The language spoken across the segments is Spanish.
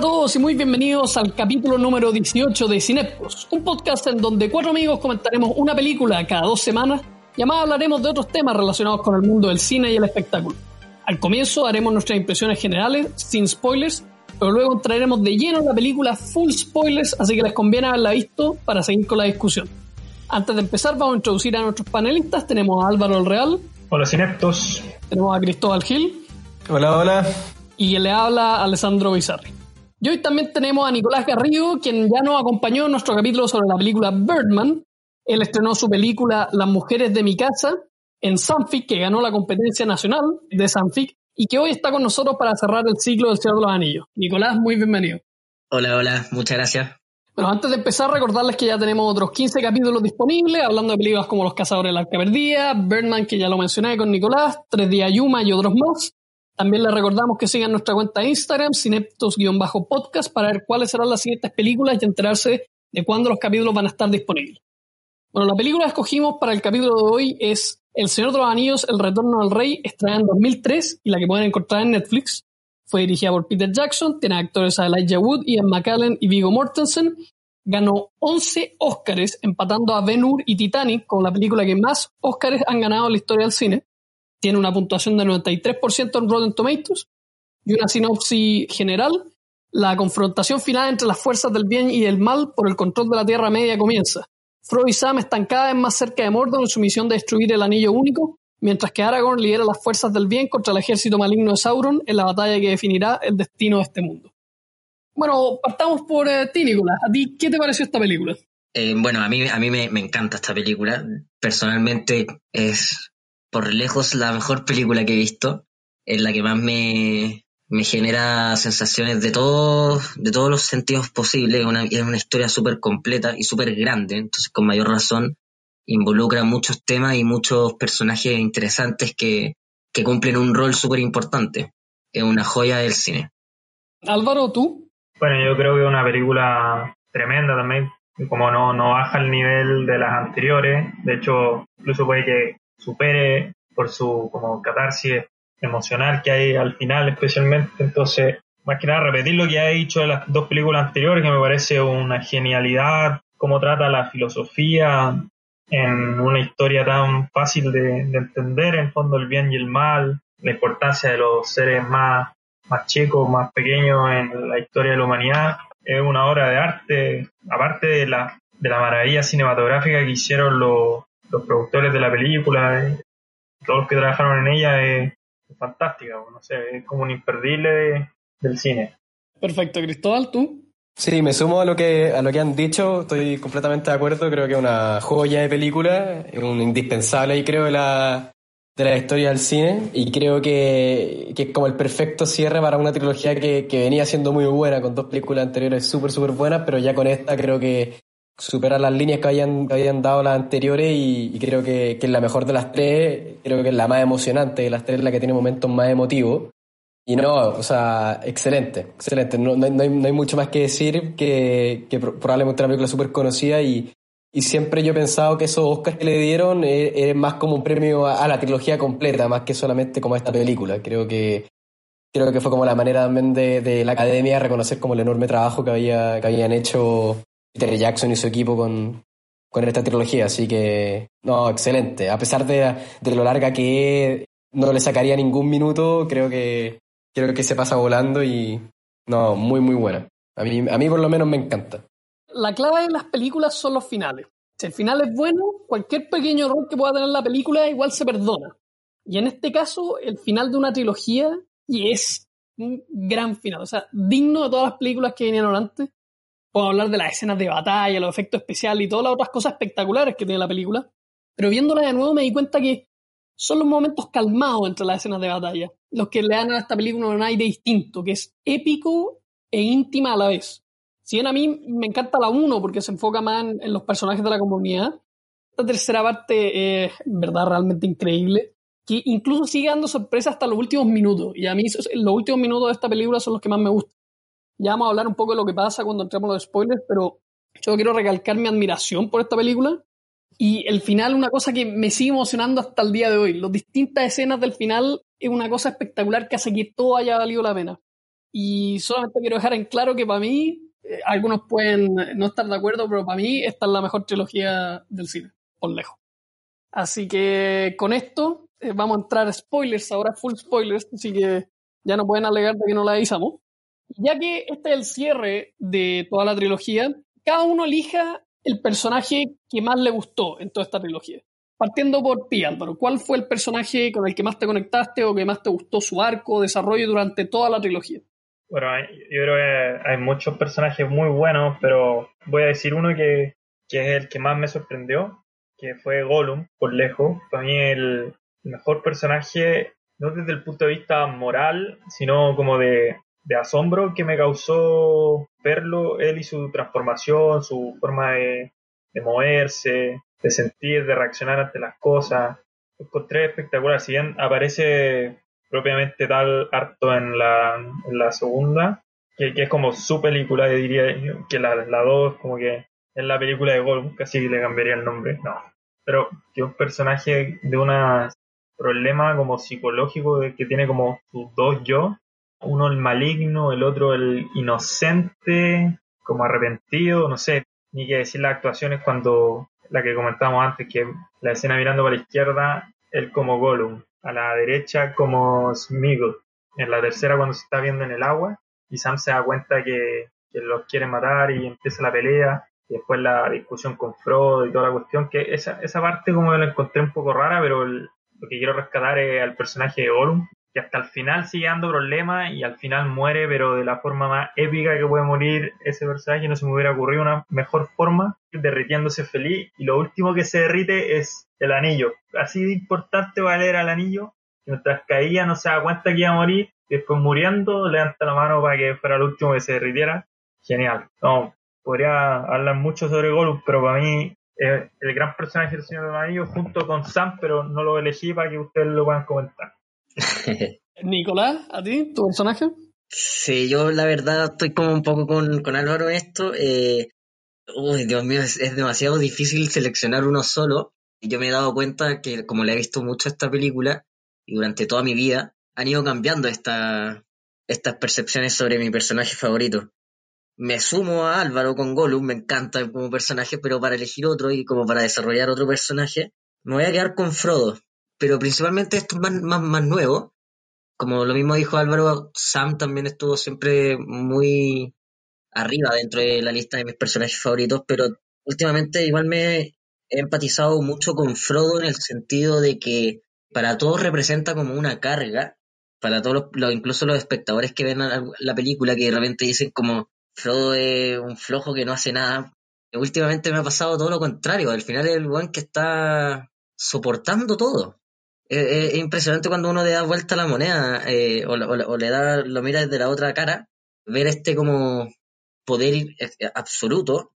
A todos y muy bienvenidos al capítulo número 18 de Cinepos, un podcast en donde cuatro amigos comentaremos una película cada dos semanas y además hablaremos de otros temas relacionados con el mundo del cine y el espectáculo. Al comienzo haremos nuestras impresiones generales, sin spoilers, pero luego traeremos de lleno la película full spoilers, así que les conviene haberla visto para seguir con la discusión. Antes de empezar, vamos a introducir a nuestros panelistas. Tenemos a Álvaro El Real. Hola, Cineptos. Tenemos a Cristóbal Gil. Hola, hola. Y le habla Alessandro Bizarri. Y hoy también tenemos a Nicolás Garrido, quien ya nos acompañó en nuestro capítulo sobre la película Birdman. Él estrenó su película Las mujeres de mi casa en Sanfic, que ganó la competencia nacional de Sanfic, y que hoy está con nosotros para cerrar el ciclo del Señor de los Anillos. Nicolás, muy bienvenido. Hola, hola, muchas gracias. Bueno, antes de empezar, recordarles que ya tenemos otros 15 capítulos disponibles, hablando de películas como Los Cazadores de la Arca Birdman, que ya lo mencioné con Nicolás, Tres Días Yuma y otros más. También les recordamos que sigan nuestra cuenta de Instagram, cineptos-podcast, para ver cuáles serán las siguientes películas y enterarse de cuándo los capítulos van a estar disponibles. Bueno, la película que escogimos para el capítulo de hoy es El Señor de los Anillos, El Retorno del Rey, estrenada en 2003 y la que pueden encontrar en Netflix. Fue dirigida por Peter Jackson, tiene actores a Elijah Wood, Ian McKellen y Viggo Mortensen. Ganó 11 Oscars, empatando a Ben Hur y Titanic como la película que más Oscars han ganado en la historia del cine tiene una puntuación de 93% en Rotten Tomatoes y una sinopsis general. La confrontación final entre las fuerzas del bien y del mal por el control de la Tierra Media comienza. Frodo y Sam están cada vez más cerca de Mordor en su misión de destruir el Anillo Único, mientras que Aragorn lidera las fuerzas del bien contra el ejército maligno de Sauron en la batalla que definirá el destino de este mundo. Bueno, partamos por eh, ti, Nicolás. ¿A ti qué te pareció esta película? Eh, bueno, a mí, a mí me, encanta esta película. Personalmente es por lejos la mejor película que he visto, es la que más me, me genera sensaciones de todos, de todos los sentidos posibles, una, es una historia súper completa y súper grande, entonces con mayor razón involucra muchos temas y muchos personajes interesantes que, que cumplen un rol súper importante. Es una joya del cine. Álvaro, ¿tú? Bueno, yo creo que es una película tremenda también, como no, no baja el nivel de las anteriores, de hecho, incluso puede que supere por su como catarsis emocional que hay al final especialmente. Entonces, más que nada repetir lo que ha dicho de las dos películas anteriores, que me parece una genialidad, cómo trata la filosofía en una historia tan fácil de, entender, en fondo el bien y el mal, la importancia de los seres más, más chicos, más pequeños en la historia de la humanidad. Es una obra de arte, aparte de la, de la maravilla cinematográfica que hicieron los, los productores de la película, eh, todos los que trabajaron en ella, es, fantástica, no sé, es como un imperdible del cine. Perfecto, Cristóbal, ¿tú? Sí, me sumo a lo que a lo que han dicho, estoy completamente de acuerdo, creo que es una joya de película, es un indispensable y creo de la de la historia del cine y creo que, que es como el perfecto cierre para una trilogía que, que venía siendo muy buena con dos películas anteriores súper súper buenas, pero ya con esta creo que superar las líneas que habían, habían dado las anteriores y, creo que, que, es la mejor de las tres, creo que es la más emocionante de las tres, la que tiene momentos más emotivos. Y no, o sea, excelente, excelente. No, no, hay, no hay, mucho más que decir que, que probablemente una película súper conocida y, y siempre yo he pensado que esos Oscars que le dieron es, más como un premio a, la trilogía completa, más que solamente como a esta película. Creo que creo que fue como la manera también de, de la academia de reconocer como el enorme trabajo que, había, que habían hecho Peter Jackson y su equipo con, con esta trilogía. Así que, no, excelente. A pesar de, de, lo larga que no le sacaría ningún minuto, creo que, creo que se pasa volando y, no, muy, muy buena. A mí, a mí por lo menos me encanta. La clave de las películas son los finales. Si el final es bueno, cualquier pequeño error que pueda tener la película igual se perdona. Y en este caso, el final de una trilogía, y es un gran final, o sea, digno de todas las películas que vinieron antes, Puedo hablar de las escenas de batalla, los efectos especiales y todas las otras cosas espectaculares que tiene la película. Pero viéndola de nuevo me di cuenta que son los momentos calmados entre las escenas de batalla, los que le dan a esta película un aire distinto, que es épico e íntima a la vez. Si bien a mí me encanta la 1 porque se enfoca más en, los personajes de la comunidad, esta tercera parte es en verdad realmente increíble, que incluso sigue dando sorpresa hasta los últimos minutos. Y a mí los últimos minutos de esta película son los que más me gustan. Ya vamos a hablar un poco de lo que pasa cuando entramos en los spoilers, pero yo quiero recalcar mi admiración por esta película. Y el final, una cosa que me sigue emocionando hasta el día de hoy. Las distintas escenas del final es una cosa espectacular que hace que todo haya valido la pena. Y solamente quiero dejar en claro que para mí, eh, algunos pueden no estar de acuerdo, pero para mí esta es la mejor trilogía del cine, por lejos. Así que con esto eh, vamos a entrar spoilers, ahora full spoilers, así que ya no pueden alegar de que no la avisamos. Ya que este es el cierre de toda la trilogía, cada uno elija el personaje que más le gustó en toda esta trilogía. Partiendo por ti, Álvaro, ¿cuál fue el personaje con el que más te conectaste o que más te gustó su arco, desarrollo durante toda la trilogía? Bueno, yo creo que hay muchos personajes muy buenos, pero voy a decir uno que, que es el que más me sorprendió, que fue Gollum, por lejos. Para mí el mejor personaje, no desde el punto de vista moral, sino como de, de asombro que me causó verlo, él y su transformación, su forma de, moverse, de sentir, de reaccionar ante las cosas. Lo encontré espectacular. Si bien aparece propiamente tal harto en la, en la segunda, que, es como su película, diría que la, la dos como que es la película de Gollum, casi le cambiaría el nombre, no. Pero que un personaje de un problema como psicológico de que tiene como sus dos yo, uno el maligno, el otro el inocente, como arrepentido, no sé, ni que decir las actuaciones cuando la que comentábamos antes, que la escena mirando para la izquierda, él como Gollum, a la derecha como Smeagol, en la tercera cuando se está viendo en el agua y Sam se da cuenta que, los quiere matar y empieza la pelea y después la discusión con Frodo y toda la cuestión, que esa, esa parte como la encontré un poco rara, pero lo que quiero rescatar es al personaje de Gollum, que hasta el final sigue dando problemas y al final muere, pero de la forma más épica que puede morir ese personaje, no se me hubiera ocurrido una mejor forma, derritiéndose feliz, y lo último que se derrite es el anillo. Así de importante va a al anillo, mientras caía no se da cuenta que iba a morir, y después muriendo levanta la mano para que fuera el último que se derritiera. Genial. No, podría hablar mucho sobre Gollum, pero para mí es el gran personaje del Señor del Anillo junto con Sam, pero no lo elegí para que ustedes lo puedan comentar. Nicolás, ¿a ti, tu personaje? Sí, yo la verdad estoy como un poco con, con Álvaro en esto. Eh, uy, Dios mío, es, demasiado difícil seleccionar uno solo. Yo me he dado cuenta que como le he visto mucho a esta película y durante toda mi vida, han ido cambiando esta, estas percepciones sobre mi personaje favorito. Me sumo a Álvaro con Gollum, me encanta como personaje, pero para elegir otro y como para desarrollar otro personaje, me voy a quedar con Frodo pero principalmente esto es más, más, nuevo. Como lo mismo dijo Álvaro, Sam también estuvo siempre muy arriba dentro de la lista de mis personajes favoritos, pero últimamente igual me he empatizado mucho con Frodo en el sentido de que para todos representa como una carga, para todos los, incluso los espectadores que ven la, película que de repente dicen como Frodo es un flojo que no hace nada. Últimamente me ha pasado todo lo contrario, al final es el buen que está soportando todo es, impresionante cuando uno le da vuelta a la moneda eh, o, le da, lo mira desde la otra cara, ver este como poder eh, absoluto,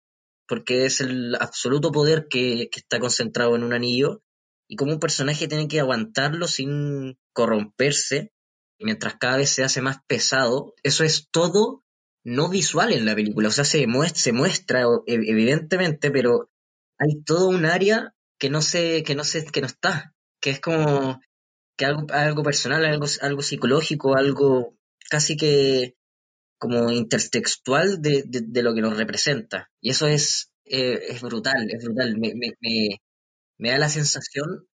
porque es el absoluto poder que, está concentrado en un anillo, y como un personaje tiene que aguantarlo sin corromperse, mientras cada vez se hace más pesado, eso es todo no visual en la película, o sea, se muestra, se muestra evidentemente, pero hay todo un área que no se, que no se, que no está que es como que algo, algo personal, algo, algo psicológico, algo casi que como intertextual de, de, lo que nos representa. Y eso es, eh, es brutal, es brutal. Me, me, me, da la sensación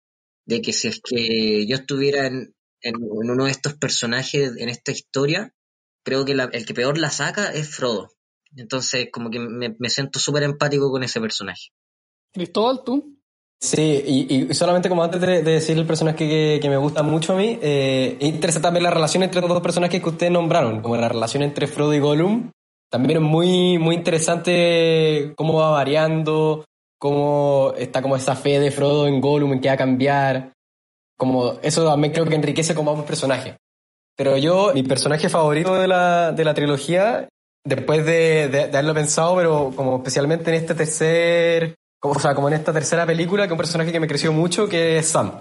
de que si es que yo estuviera en, en, uno de estos personajes en esta historia, creo que el que peor la saca es Frodo. Entonces, como que me, me siento súper empático con ese personaje. Cristóbal, ¿tú? Sí, y, solamente como antes de, decir el personaje que, me gusta mucho a mí, eh, interesa también la relación entre los dos personajes que ustedes nombraron, como la relación entre Frodo y Gollum, también es muy, muy interesante cómo va variando, cómo está como esa fe de Frodo en Gollum en que va a cambiar. Como eso también creo que enriquece como ambos personajes. Pero yo, mi personaje favorito de la, de la trilogía, después de, de, haberlo pensado, pero como especialmente en este tercer, como, o sea, como en esta tercera película, que un personaje que me creció mucho, que es Sam.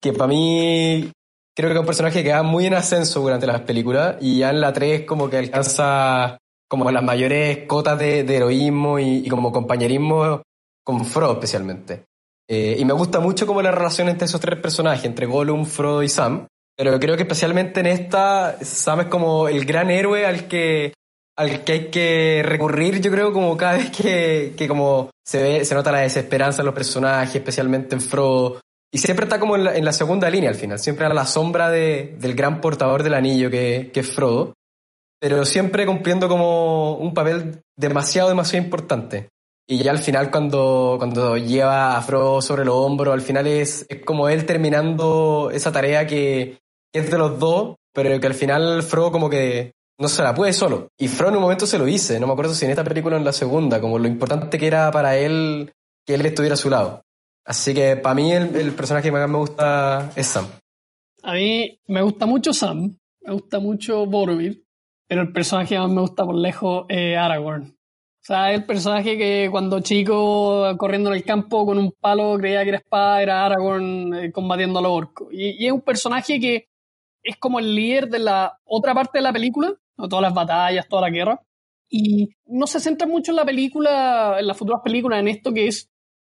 Que, para mí creo que es un personaje que va muy en ascenso durante las películas y ya en la 3 como que alcanza como las mayores cotas de, heroísmo y, como compañerismo con Frodo especialmente. Eh, y me gusta mucho como la relación entre esos tres personajes, entre Gollum, Frodo y Sam. Pero creo que especialmente en esta, Sam es como el gran héroe al que, al que hay que recurrir, yo creo, como cada vez que, que como se ve, se nota la desesperanza en los personajes, especialmente en Frodo. Y siempre está como en la, en la segunda línea al final, siempre a la sombra de, del gran portador del anillo que, que es Frodo pero siempre cumpliendo como un papel demasiado, demasiado importante. Y ya al final cuando, cuando lleva a Frodo sobre los hombros, al final es, es como él terminando esa tarea que, es de los dos, pero que al final Frodo como que no se la puede solo. Y Frodo en un momento se lo dice, no me acuerdo si en esta película o en la segunda, como lo importante que era para él que él estuviera a su lado. Así que para mí el, personaje que más me gusta es Sam. A mí me gusta mucho Sam, me gusta mucho Boromir, pero el personaje que más me gusta por lejos es Aragorn. O sea, el personaje que cuando chico, corriendo en el campo con un palo, creía que era espada, era Aragorn eh, combatiendo a los orcos. Y, es un personaje que es como el líder de la otra parte de la película, todas las batallas, toda la guerra. Y no se centra mucho en la película, en las futuras películas, en esto que es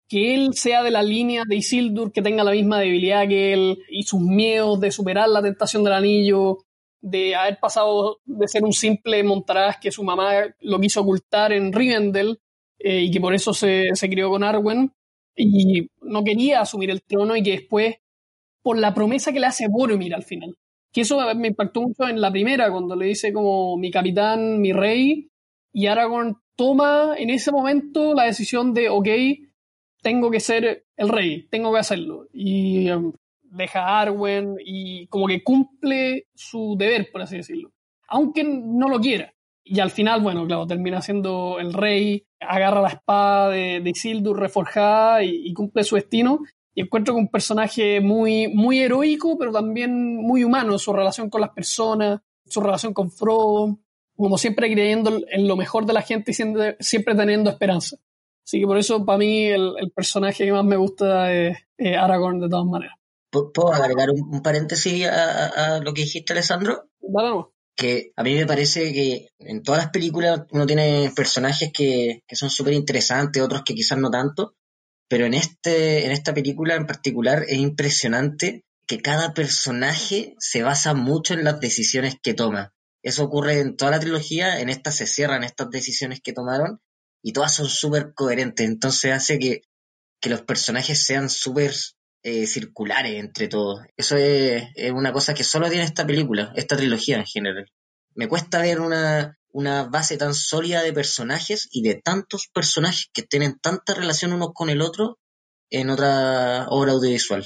que él sea de la línea de Isildur, que tenga la misma debilidad que él y sus miedos de superar la tentación del anillo, de haber pasado de ser un simple montaraz que su mamá lo quiso ocultar en Rivendell eh, y que por eso se, se crió con Arwen y no quería asumir el trono y que después, por la promesa que le hace Boromir al final, que eso me impactó mucho en la primera, cuando le dice como mi capitán, mi rey, y Aragorn toma en ese momento la decisión de, ok, tengo que ser el rey, tengo que hacerlo. Y um, deja a Arwen y como que cumple su deber, por así decirlo. Aunque no lo quiera. Y al final, bueno, claro, termina siendo el rey, agarra la espada de, Isildur reforjada y, cumple su destino. Y encuentro que un personaje muy, muy heroico, pero también muy humano, su relación con las personas, su relación con Frodo, como siempre creyendo en lo mejor de la gente y siempre, teniendo esperanza. Así que por eso, para mí, el, personaje que más me gusta es Aragorn, de todas maneras. ¿Puedo agregar un, paréntesis a, lo que dijiste, Alessandro? Vamos. Que a mí me parece que en todas las películas uno tiene personajes que, son súper interesantes, otros que quizás no tanto, pero en, este, en esta película en particular es impresionante que cada personaje se basa mucho en las decisiones que toma. Eso ocurre en toda la trilogía, en esta se cierran estas decisiones que tomaron y todas son súper coherentes, entonces hace que, que los personajes sean súper eh, circulares entre todos. Eso es, una cosa que solo tiene esta película, esta trilogía en general. Me cuesta ver una, una base tan sólida de personajes y de tantos personajes que tienen tanta relación unos con el otro en otra obra audiovisual.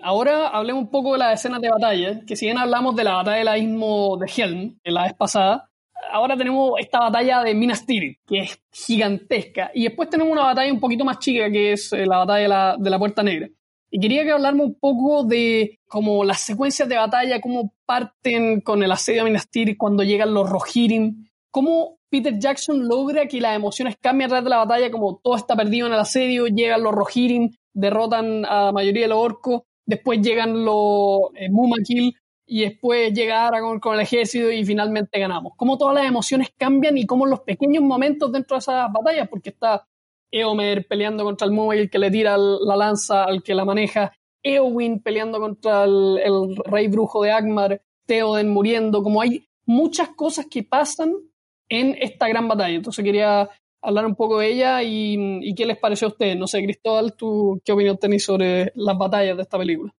Ahora hablemos un poco de las escenas de batalla, que si bien hablamos de la batalla del abismo de Helm en la vez pasada, ahora tenemos esta batalla de Minas Tirith, que es gigantesca, y después tenemos una batalla un poquito más chica, que es eh, la batalla de la, de la Puerta Negra. Y quería que hablarme un poco de como las secuencias de batalla, cómo parten con el asedio a Minas Tirith cuando llegan los Rohirrim, cómo Peter Jackson logra que las emociones cambien a través de la batalla, como todo está perdido en el asedio, llegan los Rohirrim, derrotan a la mayoría de los orcos, después llegan los eh, Mumakil y después llega Aragorn con el ejército y finalmente ganamos. Cómo todas las emociones cambian y cómo los pequeños momentos dentro de esas batallas, porque está Eomer peleando contra el móvil que le tira la lanza al que la maneja, Eowyn peleando contra el, rey brujo de Agmar, Theoden muriendo, como hay muchas cosas que pasan en esta gran batalla. Entonces quería hablar un poco de ella y, qué les pareció a ustedes. No sé, Cristóbal, ¿tú qué opinión tenés sobre las batallas de esta película?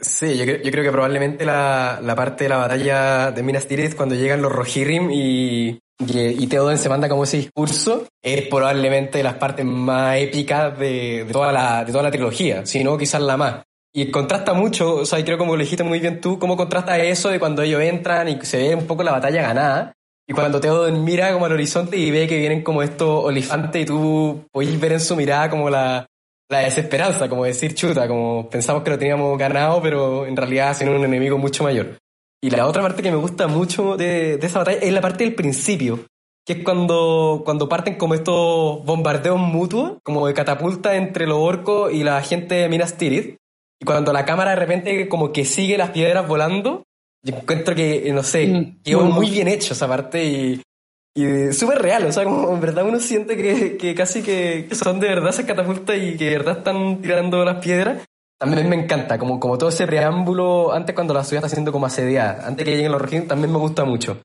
Sí, yo creo, que probablemente la, parte de la batalla de Minas Tirith cuando llegan los Rohirrim y, y, Theoden se manda como ese discurso, es probablemente de las partes más épicas de, toda la, de toda la trilogía, si no quizás la más. Y contrasta mucho, o sea, creo como lo dijiste muy bien tú, cómo contrasta eso de cuando ellos entran y se ve un poco la batalla ganada. Y cuando Theoden mira como al horizonte y ve que vienen como estos olifantes y tú podés ver en su mirada como la, la desesperanza, como decir chuta, como pensamos que lo teníamos ganado, pero en realidad siendo un enemigo mucho mayor. Y la otra parte que me gusta mucho de, de esa batalla es la parte del principio, que es cuando, cuando parten como estos bombardeos mutuos, como de catapulta entre los orcos y la gente de Minas Tirith. Y cuando la cámara de repente como que sigue las piedras volando, yo encuentro que, no sé, Mm, quedó muy muy bien hecho esa parte y, y súper real, o sea, como en verdad uno siente que, que casi que son de verdad esas catapultas y que de verdad están tirando las piedras. También me encanta, como, como todo ese preámbulo antes cuando la ciudad está siendo como asediada, antes que lleguen los rojines, también me gusta mucho.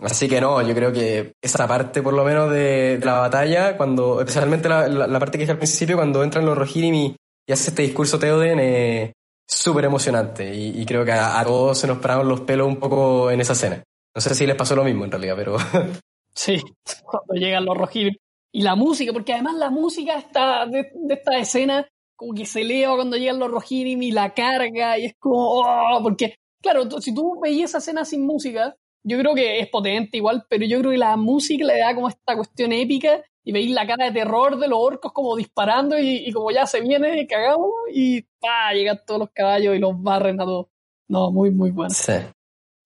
Así que no, yo creo que esa parte por lo menos de, la batalla, cuando especialmente la, la, la parte que dije al principio, cuando entran los Rohirrim y, y hace este discurso Theoden, eh, súper emocionante y, y creo que a, a, todos se nos pararon los pelos un poco en esa escena. No sé si les pasó lo mismo en realidad, pero... sí, cuando llegan los Rohirrim. Y la música, porque además la música está de, esta escena como que se eleva cuando llegan los Rohirrim y la carga y es como... Oh, porque, claro, si tú veías esa escena sin música, yo creo que es potente igual, pero yo creo que la música le da como esta cuestión épica y veis la cara de terror de los orcos como disparando y, y como ya se viene, cagamos y pa, llegan todos los caballos y los barren a todos. No, muy, muy bueno. Sí.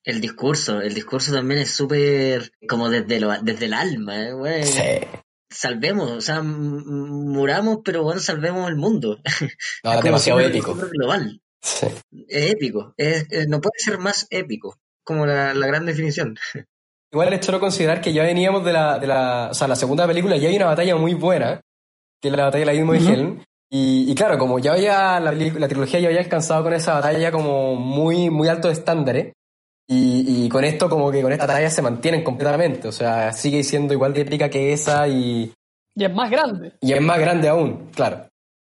El discurso, el discurso también es súper como desde, lo, desde el alma, ¿eh? Bueno, Sí. Salvemos, o sea, muramos, pero bueno, salvemos el mundo. No, es demasiado épico. Global. Sí. Es épico, es, es, no puede ser más épico, como la, la gran definición. Igual es solo considerar que ya veníamos de la, de la, o sea, la segunda película, ya hay una batalla muy buena, que es la batalla de la uh -huh. Helm. Y, y, claro, como ya había, la, la, trilogía ya había alcanzado con esa batalla como muy, muy alto de estándares, y, y, con esto como que con esta batalla se mantienen completamente, o sea, sigue siendo igual de épica que esa y... Y es más grande. Y es más grande aún, claro.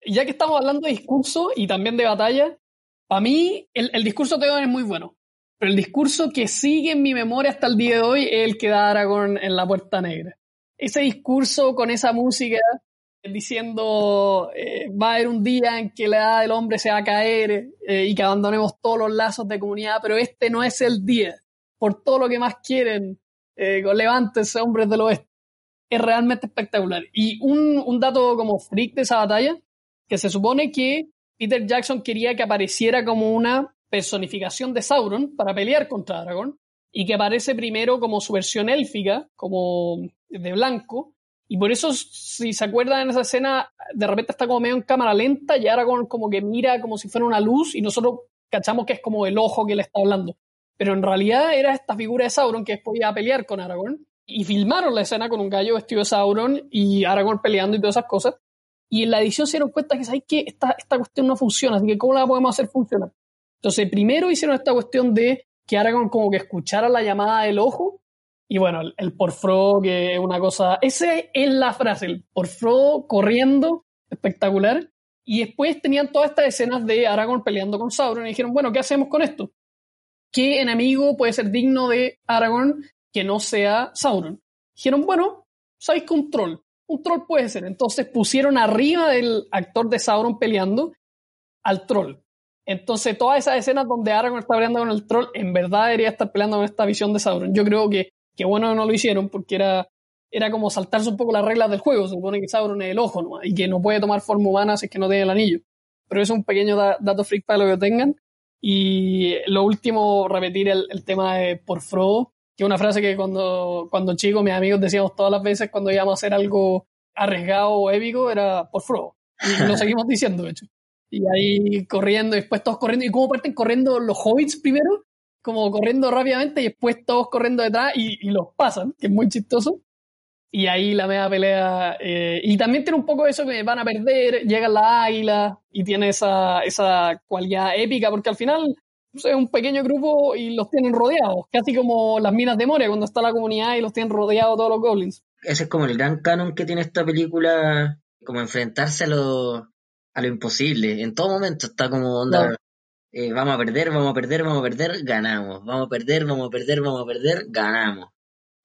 Ya que estamos hablando de discurso y también de batalla, para mí el, el discurso de Theoden es muy bueno. Pero el discurso que sigue en mi memoria hasta el día de hoy es el que da Aragorn en la Puerta Negra. Ese discurso con esa música diciendo eh, va a haber un día en que la edad del hombre se va a caer eh, y que abandonemos todos los lazos de comunidad, pero este no es el día. Por todo lo que más quieren, eh, levántense hombres del oeste. Es realmente espectacular. Y un, dato como freak de esa batalla, que se supone que Peter Jackson quería que apareciera como una personificación de Sauron para pelear contra Aragorn y que aparece primero como su versión élfica, como de blanco, y por eso, si se acuerdan en esa escena, de repente está como medio en cámara lenta y Aragorn como que mira como si fuera una luz y nosotros cachamos que es como el ojo que le está hablando. Pero en realidad era esta figura de Sauron que después iba pelear con Aragorn y filmaron la escena con un gallo vestido de Sauron y Aragorn peleando y todas esas cosas. Y en la edición se dieron cuenta que, ¿sabes qué? Esta, esta cuestión no funciona, así que ¿cómo la podemos hacer funcionar? Entonces, primero hicieron esta cuestión de que Aragorn como que escuchara la llamada del ojo. Y bueno, el, porfro, que es una cosa. Ese es la frase, el porfro corriendo, espectacular. Y después tenían todas estas escenas de Aragorn peleando con Sauron y dijeron, bueno, ¿qué hacemos con esto? ¿Qué enemigo puede ser digno de Aragorn que no sea Sauron? Dijeron, bueno, ¿sabéis que un troll? Un troll puede ser. Entonces pusieron arriba del actor de Sauron peleando al troll. Entonces, todas esas escenas donde Aragorn está peleando con el troll, en verdad debería estar peleando con esta visión de Sauron. Yo creo que, que bueno no lo hicieron porque era, era como saltarse un poco las reglas del juego. Se supone que Sauron es el ojo ¿no? y que no puede tomar forma humana si es que no tiene el anillo. Pero eso es un pequeño da dato freak para lo que tengan. Y lo último, repetir el, el tema de por Frodo, que es una frase que cuando, cuando chicos mis amigos decíamos todas las veces cuando íbamos a hacer algo arriesgado o épico, era por Frodo. Y lo seguimos diciendo, de hecho. Y ahí corriendo, después todos corriendo. ¿Y cómo parten corriendo los hobbits primero? Como corriendo rápidamente y después todos corriendo detrás y, y los pasan, que es muy chistoso. Y ahí la media pelea. Eh, y también tiene un poco eso que van a perder, llegan las águilas y tiene esa, esa cualidad épica, porque al final es un pequeño grupo y los tienen rodeados, casi como las minas de Moria, cuando está la comunidad y los tienen rodeados todos los goblins. Ese es como el gran canon que tiene esta película, como enfrentarse a lo, a lo imposible. En todo momento está como onda. Eh, vamos a perder, vamos a perder, vamos a perder, ganamos. Vamos a perder, vamos a perder, vamos a perder, ganamos.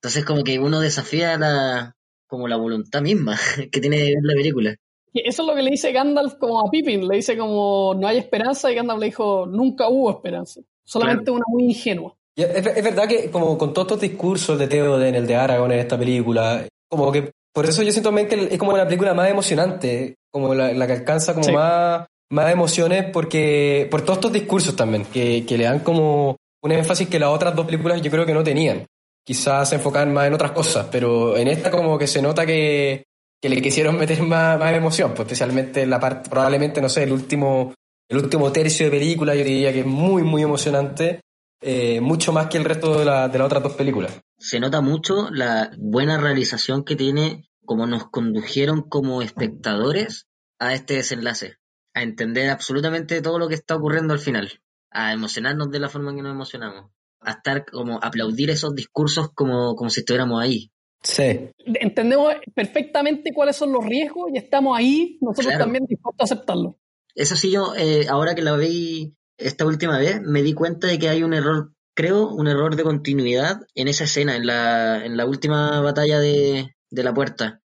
Entonces como que uno desafía la, como la voluntad misma que tiene la película. Eso es lo que le dice Gandalf como a Pippin, le dice como no hay esperanza y Gandalf le dijo nunca hubo esperanza, solamente claro. una muy ingenua. es, verdad que como con todos estos discursos de Theoden, el de Aragorn en esta película, como que por eso yo siento también que es como la película más emocionante, como la, que alcanza como más, más emociones porque por todos estos discursos también, que, que le dan como un énfasis que las otras dos películas yo creo que no tenían. Quizás se enfocan más en otras cosas, pero en esta como que se nota que, que le quisieron meter más, más emoción, pues especialmente en la parte, probablemente, no sé, el último, el último tercio de película, yo diría que es muy, muy emocionante, eh, mucho más que el resto de, la, de las otras dos películas. Se nota mucho la buena realización que tiene, como nos condujeron como espectadores a este desenlace, a entender absolutamente todo lo que está ocurriendo al final, a emocionarnos de la forma en que nos emocionamos a estar como aplaudir esos discursos como, como si estuviéramos ahí. Sí. Entendemos perfectamente cuáles son los riesgos y estamos ahí, nosotros también dispuestos a aceptarlo. Eso sí, yo, eh, ahora que la vi esta última vez, me di cuenta de que hay un error, creo, un error de continuidad en esa escena, en la, en la última batalla de, de la puerta,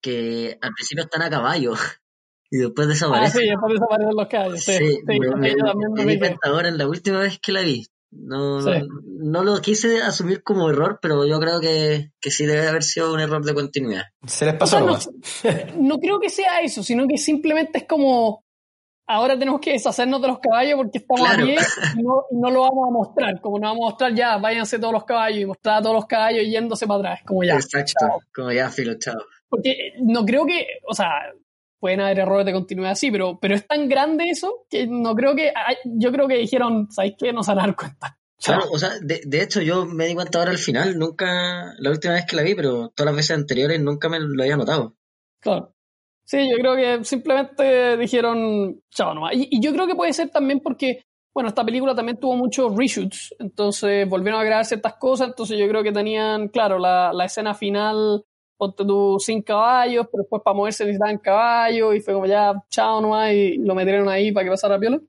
que al principio están a caballo y después desaparecen. Ah, sí, después desaparecen los caballos. Sí, sí, me, me, di cuenta ahora en la última vez que la vi. No, no, lo quise asumir como error, pero yo creo que, que sí debe haber sido un error de continuidad. Se les pasó. no, creo que sea eso, sino que simplemente es como ahora tenemos que deshacernos de los caballos porque estamos bien y no, no, lo vamos a mostrar. Como no vamos a mostrar ya, váyanse todos los caballos y mostrar a todos los caballos yéndose para atrás. Como ya. Exacto, como ya, filo, chao. Porque no creo que, o sea, pueden haber errores de continuidad, sí, pero, pero es tan grande eso que no creo que. Yo creo que dijeron, ¿sabéis qué? No se van a dar cuenta. Claro, o sea, de, de, hecho yo me di cuenta ahora al final, nunca, la última vez que la vi, pero todas las veces anteriores nunca me lo había notado. Claro. Sí, yo creo que simplemente dijeron, chao nomás. Y, y yo creo que puede ser también porque, bueno, esta película también tuvo muchos reshoots, entonces volvieron a grabar ciertas cosas, entonces yo creo que tenían, claro, la, la escena final ponte tú sin caballos, pero después para moverse necesitaban caballos y fue como ya, chao nomás y lo metieron ahí para que pasara piola.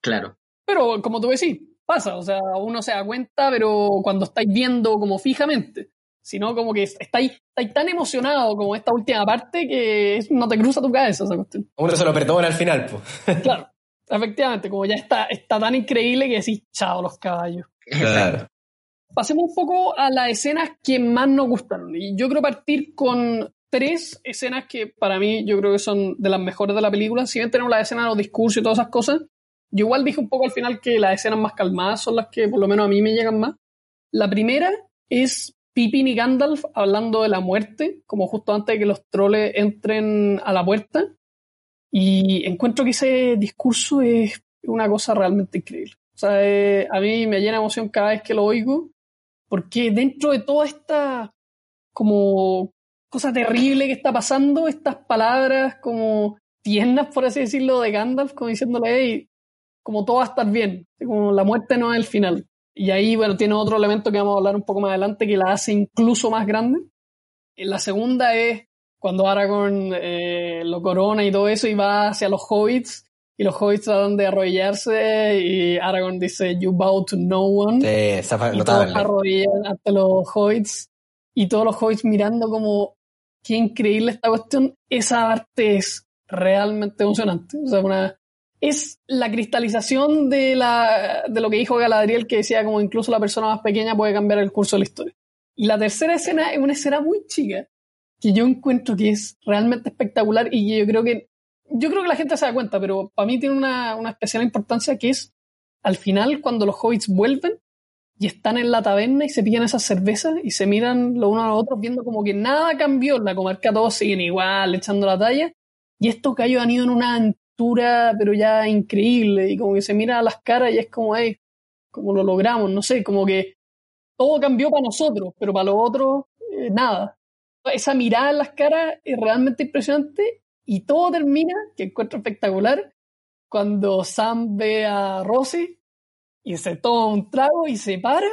Claro. Pero como tú decís, pasa, o sea, uno se da cuenta, pero cuando estáis viendo como fijamente, sino como que estáis, estáis tan emocionado como esta última parte que no te cruza tu cabeza esa cuestión. Uno se lo perdona al final, pues. Claro, efectivamente, como ya está, está tan increíble que decís, chao los caballos. Claro pasemos un poco a las escenas que más nos gustaron. Y yo creo partir con tres escenas que para mí yo creo que son de las mejores de la película. Si bien tenemos la escena de los discursos y todas esas cosas, yo igual dije un poco al final que las escenas más calmadas son las que por lo menos a mí me llegan más. La primera es Pippin y Gandalf hablando de la muerte, como justo antes de que los troles entren a la puerta. Y encuentro que ese discurso es una cosa realmente increíble. O sea, eh, a mí me llena emoción cada vez que lo oigo porque dentro de toda esta como cosa terrible que está pasando, estas palabras como tiernas, por así decirlo, de Gandalf, como diciéndole, hey, como todo va a estar bien, como la muerte no es el final. Y ahí, bueno, tiene otro elemento que vamos a hablar un poco más adelante que la hace incluso más grande. La segunda es cuando Aragorn eh, lo corona y todo eso y va hacia los hobbits y los hobbits tratan de arrodillarse y Aragorn dice you bow to no one sí, y todos arrodillan ante los hobbits y todos los hobbits mirando como qué increíble esta cuestión esa arte es realmente emocionante. O sea una es la cristalización de, la, de lo que dijo Galadriel que decía como incluso la persona más pequeña puede cambiar el curso de la historia. Y la tercera escena es una escena muy chica que yo encuentro que es realmente espectacular y que yo creo que yo creo que la gente se da cuenta, pero para mí tiene una, una especial importancia que es al final cuando los hobbits vuelven y están en la taberna y se pillan esas cervezas y se miran los unos a los otros viendo como que nada cambió la comarca, todos siguen igual, echando la talla y estos gallos han ido en una aventura pero ya increíble y como que se mira a las caras y es como, hey, como lo logramos, no sé, como que todo cambió para nosotros, pero para los otros eh, nada. Esa mirada en las caras es realmente impresionante y todo termina, que encuentro espectacular, cuando Sam ve a Rosie y se toma un trago y se para.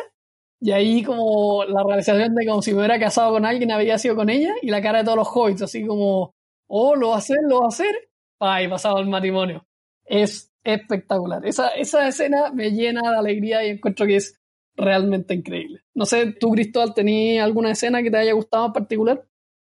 Y ahí como la realización de como si me hubiera casado con alguien había sido con ella y la cara de todos los hobbits, así como, oh, lo va a hacer, lo va a hacer. Ay, pasado el matrimonio. Es espectacular. Esa, esa escena me llena de alegría y encuentro que es realmente increíble. No sé, tú, Cristóbal, ¿tenías alguna escena que te haya gustado en particular?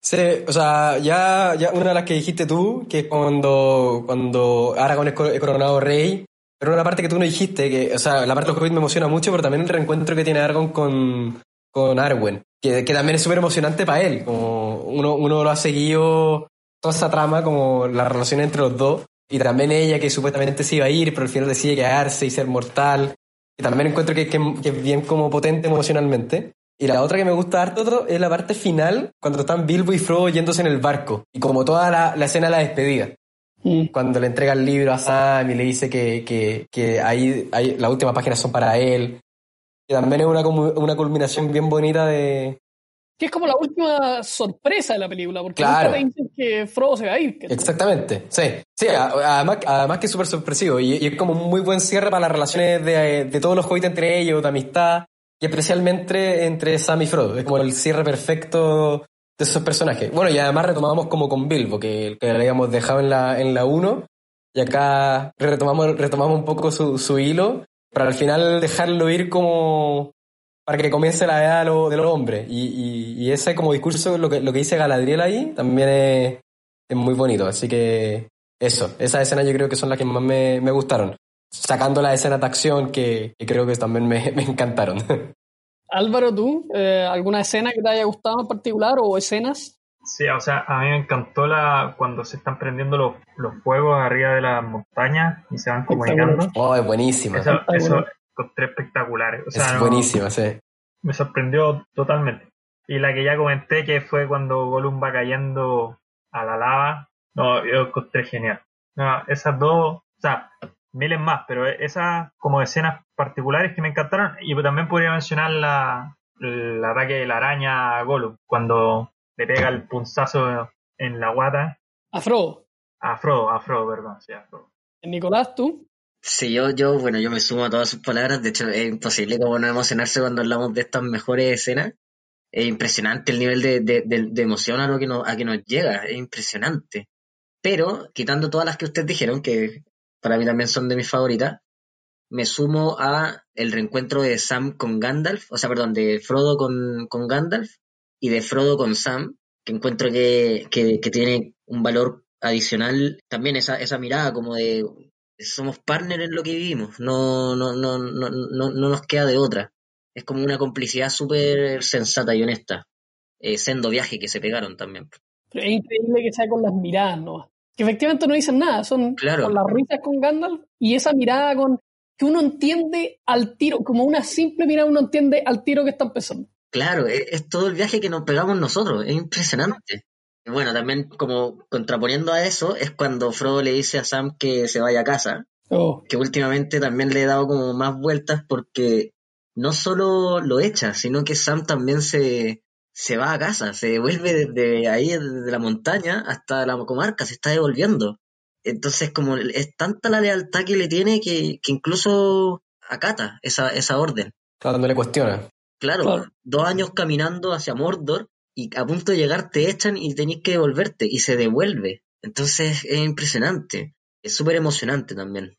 Sí, o sea, ya, ya una de las que dijiste tú, que es cuando, cuando Aragorn es coronado rey Pero una parte que tú no dijiste, que, o sea, la parte del Hobbit me emociona mucho, pero también el reencuentro que tiene Argon con, con Arwen, que, que también es súper emocionante para él. Como uno, uno lo ha seguido toda esa trama, como la relación entre los dos, y también ella que supuestamente se iba a ir, pero al final decide quedarse y ser mortal. Y también encuentro que, que, que es bien como potente emocionalmente. Y la otra que me gusta harto es la parte final, cuando están Bilbo y Frodo yéndose en el barco. Y como toda la, la escena de la despedida. Mm. Cuando le entrega el libro a Sam y le dice que, que, que ahí, ahí las últimas páginas son para él. Y también es una, una culminación bien bonita de... Que es como la última sorpresa de la película, porque Claro. nunca te dicen que Frodo se va a ir. que- Exactamente, sí. Sí, además, además que es súper sorpresivo y, y es como un muy buen cierre para las relaciones de, de todos los hobbits entre ellos, de amistad y especialmente entre Sam y Frodo. Es como el cierre perfecto de esos personajes. Bueno, y además retomamos como con Bilbo, que, que habíamos dejado en la, en la 1 y acá retomamos, retomamos un poco su, su hilo para al final dejarlo ir como para que comience la edad de, lo- los hombres. Y, y, y ese como discurso, lo que, lo que dice Galadriel ahí, también es, es muy bonito. Así que eso, esas escenas yo creo que son las que más me, me gustaron. Sacando las escenas de acción que, que creo que también me, me encantaron. Álvaro, ¿tú? eh, ¿Alguna escena que te haya gustado en particular o escenas? Sí, o sea, a mí me encantó la cuando se están prendiendo los, los fuegos arriba de las montañas y se van comunicando. oh, es buenísima. Eso, eso Espectacular. encontré espectacular. O sea, es no- buenísima, sí. me sorprendió totalmente. Y la que ya comenté, que fue cuando Gollum va cayendo a la lava, no, yo encontré genial. No, esas dos, o sea, miles más, pero esas como escenas particulares que me encantaron. Y también podría mencionar la, el ataque de la araña a Gollum, cuando le pega el punzazo en la guata. A Frodo. A Frodo, a Frodo, perdón, sí, a Frodo. Nicolás, ¿tú? Sí, yo, yo, bueno, yo me sumo a todas sus palabras. De hecho, es imposible como no emocionarse cuando hablamos de estas mejores escenas. Es impresionante el nivel de, de, de- de emoción a lo que nos, a que nos llega. Es impresionante. Pero, quitando todas las que ustedes dijeron, que para mí también son de mis favoritas, me sumo a el reencuentro de Sam con Gandalf, o sea, perdón, de Frodo con, con Gandalf y de Frodo con Sam, que encuentro que, que, tiene un valor adicional. También esa, esa mirada como de somos partners en lo que vivimos, no, no, no, no, no, no nos queda de otra. Es como una complicidad súper sensata y honesta. Eh, sendo viaje que se pegaron también. Es increíble que sea con las miradas, ¿no? Que efectivamente no dicen nada, son Claro. con las risas con Gandalf y esa mirada con que uno entiende al tiro, como una simple mirada uno entiende al tiro que están pensando. Claro, es, es todo el viaje que nos pegamos nosotros, es impresionante. Y bueno, también como contraponiendo a eso es cuando Frodo le dice a Sam que se vaya a casa, Oh, que últimamente también le he dado como más vueltas porque no solo lo echa, sino que Sam también se, se va a casa, se devuelve desde ahí, desde la montaña hasta la comarca, se está devolviendo. Entonces, como es tanta la lealtad que le tiene que, que incluso acata esa, esa orden. Claro, no le cuestiona. Claro, Claro. dos años caminando hacia Mordor y a punto de llegar te echan y tenés que devolverte y se devuelve. Entonces es impresionante, es súper emocionante también.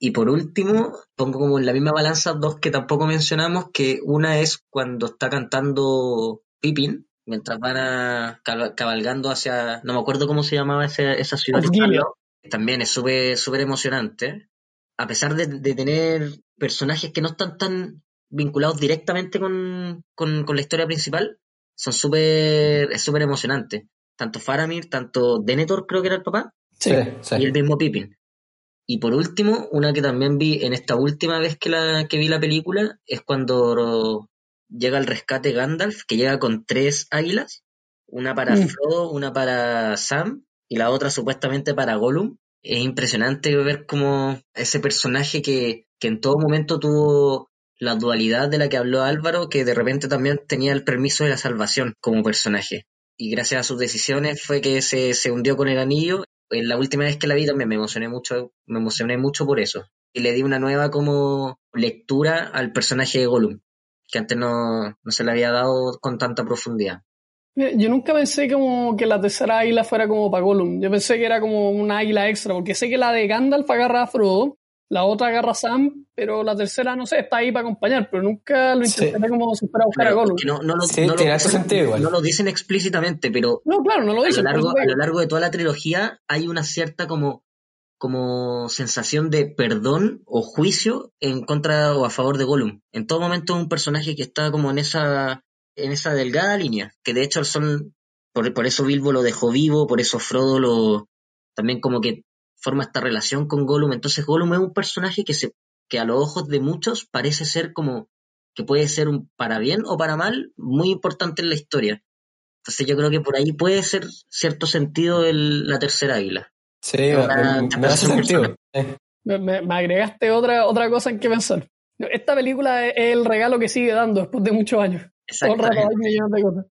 Y por último, pongo como en la misma balanza dos que tampoco mencionamos, que una es cuando está cantando Pippin, mientras van a, cabalgando hacia, no me acuerdo cómo se llamaba ese- esa ciudad. También es súper súper emocionante. A pesar de, de tener personajes que no están tan vinculados directamente con, con, con la historia principal, son súper, es súper emocionante. Tanto Faramir, tanto Denethor creo que era el papá, sí. y el mismo Pippin. Y por último, una que también vi en esta última vez que, la, que vi la película, es cuando llega al rescate Gandalf, que llega con tres águilas, una para Mm. Frodo, una para Sam y la otra supuestamente para Gollum. Es impresionante ver como ese personaje que, que en todo momento tuvo la dualidad de la que habló Álvaro, que de repente también tenía el permiso de la salvación como personaje. Y gracias a sus decisiones fue que se, se hundió con el anillo. En la última vez que la vi también me emocioné mucho, me emocioné mucho por eso. Y le di una nueva como lectura al personaje de Gollum, que antes no, no se le había dado con tanta profundidad. Yo nunca pensé como que la tercera águila fuera como para Gollum. Yo pensé que era como una águila extra, porque sé que la de Gandalf agarra a Frodo, la otra agarra a Sam, pero la tercera, no sé, está ahí para acompañar, pero nunca lo Sí. intenté como si fuera a buscar a Gollum. no, no lo, Sí, no lo tiene sentido igual. no lo dicen explícitamente, pero No, claro, no lo a lo, dicen. largo, a lo largo de toda la trilogía hay una cierta como como sensación de perdón o juicio en contra o a favor de Gollum. En todo momento es un personaje que está como en esa, en esa delgada línea, que de hecho son, por, por eso Bilbo lo dejó vivo, por eso Frodo lo, también como que forma esta relación con Gollum. Entonces Gollum es un personaje que se, que a los ojos de muchos parece ser como que puede ser un para bien o para mal muy importante en la historia. Entonces yo creo que por ahí puede ser cierto sentido el, la tercera águila. Sí, me, me, hace sentido. Me, agregaste otra, otra cosa en que pensar. Esta película es el regalo que sigue dando después de muchos años. Todo el rato hay millones de cosas.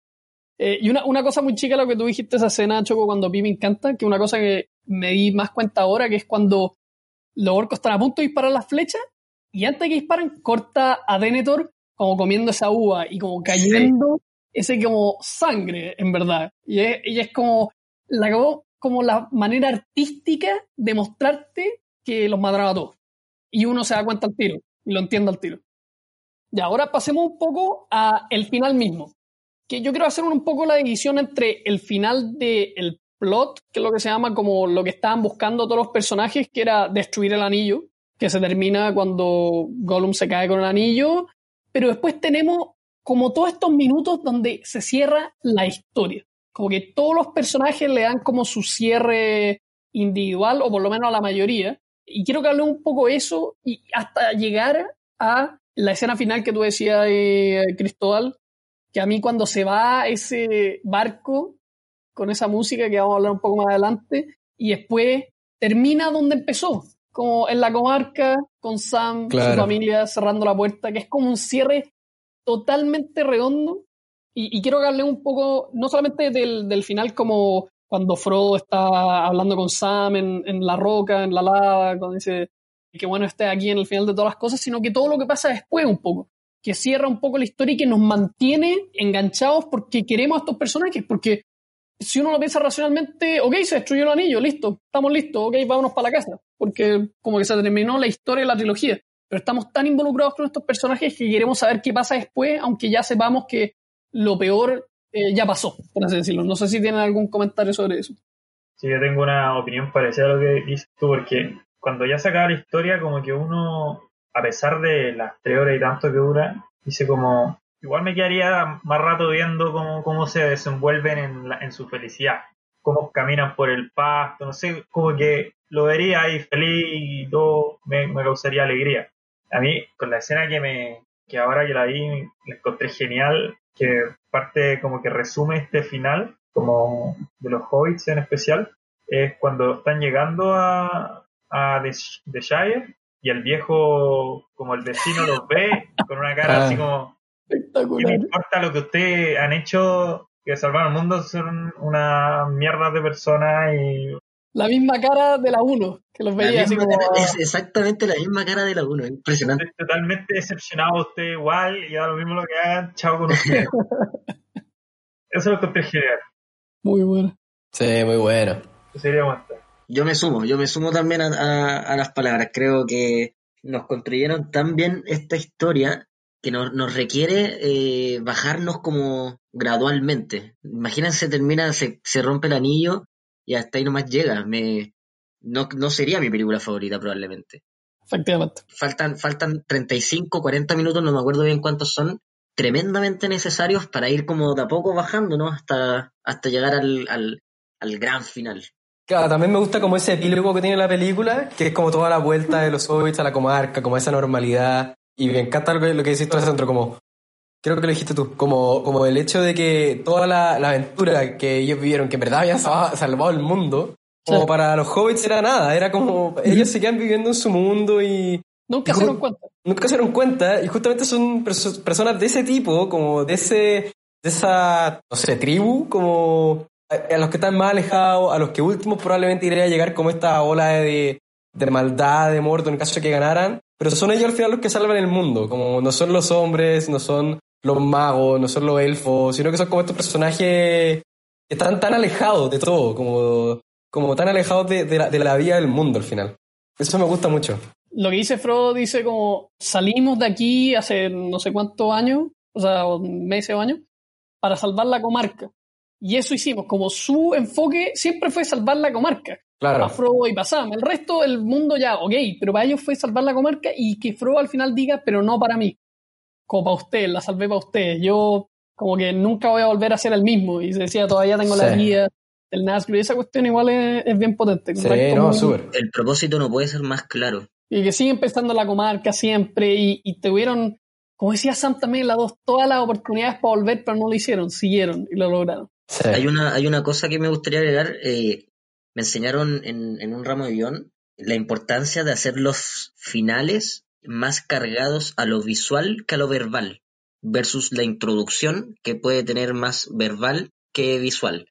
Eh, y una, una, cosa muy chica, lo que tú dijiste esa escena, Choco, cuando vi me encanta, que una cosa que me di más cuenta ahora, que es cuando los orcos están a punto de disparar las flechas, y antes de que disparen, corta a Denethor como comiendo esa uva y como cayendo ese como sangre, en verdad. Y es, y es como la, como la manera artística de mostrarte que los mataron a todos. Y uno se da cuenta al tiro, y lo entiende al tiro. Y ahora pasemos un poco a el final mismo. Que yo quiero hacer un poco la división entre el final del plot, que es lo que se llama como lo que estaban buscando todos los personajes, que era destruir el anillo, que se termina cuando Gollum se cae con el anillo. Pero después tenemos como todos estos minutos donde se cierra la historia. Como que todos los personajes le dan como su cierre individual, o por lo menos a la mayoría. Y quiero que hable un poco eso y hasta llegar a la escena final que tú decías, eh, Cristóbal, que a mí cuando se va ese barco con esa música que vamos a hablar un poco más adelante, y después termina donde empezó, como en la comarca, con Sam, su familia cerrando la puerta, que es como un cierre totalmente redondo. Y, quiero hablarle un poco, no solamente del, del, final, como cuando Frodo está hablando con Sam en, en la roca, en la lava, cuando dice que bueno esté aquí en el final de todas las cosas, sino que todo lo que pasa después un poco, que cierra un poco la historia y que nos mantiene enganchados porque queremos a estos personajes, porque si uno lo piensa racionalmente, ok, se destruyó el anillo, listo, estamos listos, ok, vámonos para la casa, porque como que se terminó la historia de la trilogía. Pero estamos tan involucrados con estos personajes que queremos saber qué pasa después, aunque ya sepamos que lo peor eh, ya pasó, por así decirlo. No sé si tienen algún comentario sobre eso. Sí, yo tengo una opinión parecida a lo que dices tú, porque cuando ya se acaba la historia, como que uno, a pesar de las tres horas y tanto que dura, dice como, igual me quedaría más rato viendo cómo, cómo se desenvuelven en, en su felicidad, cómo caminan por el pasto, no sé, como que lo vería ahí feliz y todo me, me causaría alegría a mí, con la escena que me que ahora que la vi, la encontré genial, que parte como que resume este final, como de los hobbits en especial, es cuando están llegando a, a The, Shire y el viejo, como el vecino los ve, con una cara ah. así como, no importa lo que ustedes han hecho, que salvar el mundo, son una mierda de personas y la misma cara de la 1, que los veía así como... Es exactamente la misma cara de la 1, impresionante. Estoy totalmente decepcionado usted igual, y da lo mismo lo que hagan, chao con usted. Eso lo encontré genial. Muy bueno. Sí, muy bueno. Sería Yo me sumo, yo me sumo también a, a, las palabras. Creo que nos construyeron tan bien esta historia que nos, nos requiere eh, bajarnos como gradualmente. Imagínense, termina, se, se rompe el anillo y hasta ahí nomás llega. Me, no, no sería mi película favorita probablemente. Efectivamente. Faltan, faltan 35, 40 minutos, no me acuerdo bien cuántos son, tremendamente necesarios para ir como de a poco bajando, ¿no? Hasta, hasta llegar al, al, al gran final. Claro, también me gusta como ese epílogo que tiene la película, que es como toda la vuelta de los hobbits a la comarca, como esa normalidad. Y me encanta lo que, lo que decís tú centro, como creo que lo dijiste tú, como, como el hecho de que toda la, aventura que ellos vivieron, que en verdad habían salvado el mundo, como para los hobbits era nada, era como ellos seguían viviendo en su mundo y... Nunca se dieron cuenta. Nunca se dieron cuenta y justamente son personas de ese tipo, como de ese, de esa, no sé, tribu, como a, los que están más alejados, a los que últimos probablemente iría a llegar como esta ola de, de maldad, de muerto en caso de que ganaran, pero son ellos al final los que salvan el mundo, como no son los hombres, no son los magos, no son los elfos, sino que son como estos personajes que están tan alejados de todo, como, como tan alejados de, la, de la vida del mundo al final. Eso me gusta mucho. Lo que dice Frodo dice como salimos de aquí hace no sé cuántos años, o sea, meses o años, para salvar la comarca. Y eso hicimos, como su enfoque siempre fue salvar la comarca. Claro. A Frodo y para El resto del mundo ya, ok, pero para ellos fue salvar la comarca y que Frodo al final diga, pero no para mí. Como para usted, la salvé para usted. Yo como que nunca voy a volver a ser el mismo. Y se decía, todavía tengo la guía del Nazgûl. Y esa cuestión igual es, bien potente. Sí, no, súper. El propósito no puede ser más claro. Y que siguen pensando la comarca siempre y, y tuvieron, como decía Sam también, la dos, todas las oportunidades para volver, pero no lo hicieron, siguieron y lo lograron. Hay, una, hay una cosa que me gustaría agregar. Eh, me enseñaron en, en un ramo de guion la importancia de hacer los finales más cargados a lo visual que a lo verbal, versus la introducción que puede tener más verbal que visual.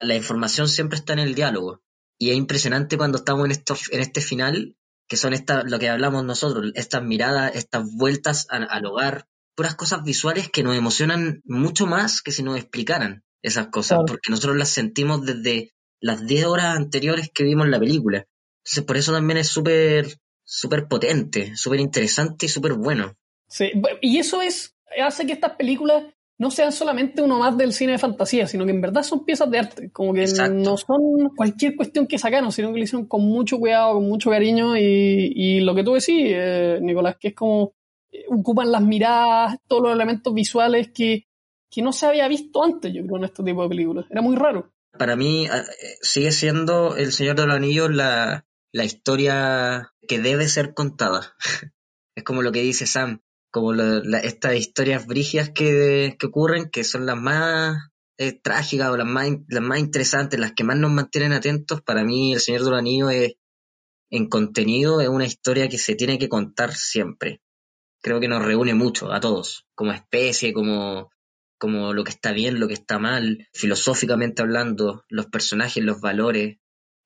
La información siempre está en el diálogo. Y es impresionante cuando estamos en, esto, en este final, que son esta, lo que hablamos nosotros, estas miradas, estas vueltas al hogar, puras cosas visuales que nos emocionan mucho más que si nos explicaran esas cosas, porque nosotros las sentimos desde las 10 horas anteriores que vimos la película. Entonces, por eso también es súper súper potente, súper interesante y súper bueno. Sí, y eso es hace que estas películas no sean solamente uno más del cine de fantasía, sino que en verdad son piezas de arte, como que no son cualquier cuestión que sacaron, sino que lo hicieron con mucho cuidado, con mucho cariño y, lo que tú decís, eh, Nicolás, que es como eh, ocupan las miradas, todos los elementos visuales que, que no se había visto antes, yo creo, en este tipo de películas. Era muy raro para mí ah, eh, sigue siendo El Señor de los Anillos la, la historia que debe ser contada. es como lo que dice Sam, como estas historias brigias que, que, ocurren, que son las más eh, trágicas o las más, las más interesantes, las que más nos mantienen atentos. Para mí El Señor de es, en contenido es una historia que se tiene que contar siempre. Creo que nos reúne mucho a todos, como especie, como, como lo que está bien, lo que está mal, filosóficamente hablando, los personajes, los valores.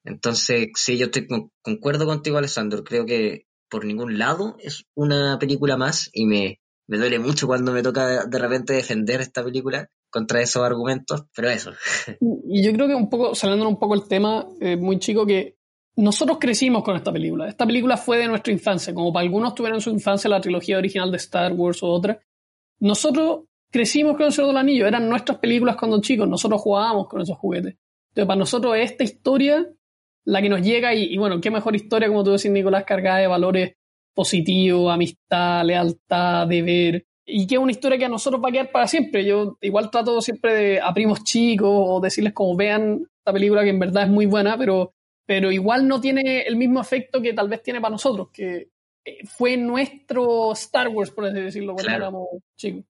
Entonces, sí, yo estoy concuerdo contigo, Alessandro. Creo que por ningún lado es una película más y me, me duele mucho cuando me toca de repente defender esta película contra esos argumentos, pero eso. Y yo creo que un poco, saliendo un poco el tema, eh, muy chico, que nosotros crecimos con esta película. Esta película fue de nuestra infancia, como para algunos tuvieron en su infancia la trilogía original de Star Wars o otra. Nosotros crecimos con el Señor del Anillo, eran nuestras películas cuando chicos, nosotros jugábamos con esos juguetes. Entonces, para nosotros esta historia la que nos llega y, bueno, qué mejor historia, como tú decís, Nicolás, cargada de valores positivos, amistad, lealtad, deber, y que es una historia que a nosotros va a quedar para siempre. Yo igual trato siempre de a primos chicos o decirles como vean esta película que en verdad es muy buena, pero, pero igual no tiene el mismo efecto que tal vez tiene para nosotros, que eh, fue nuestro Star Wars, por así decirlo, cuando éramos chicos.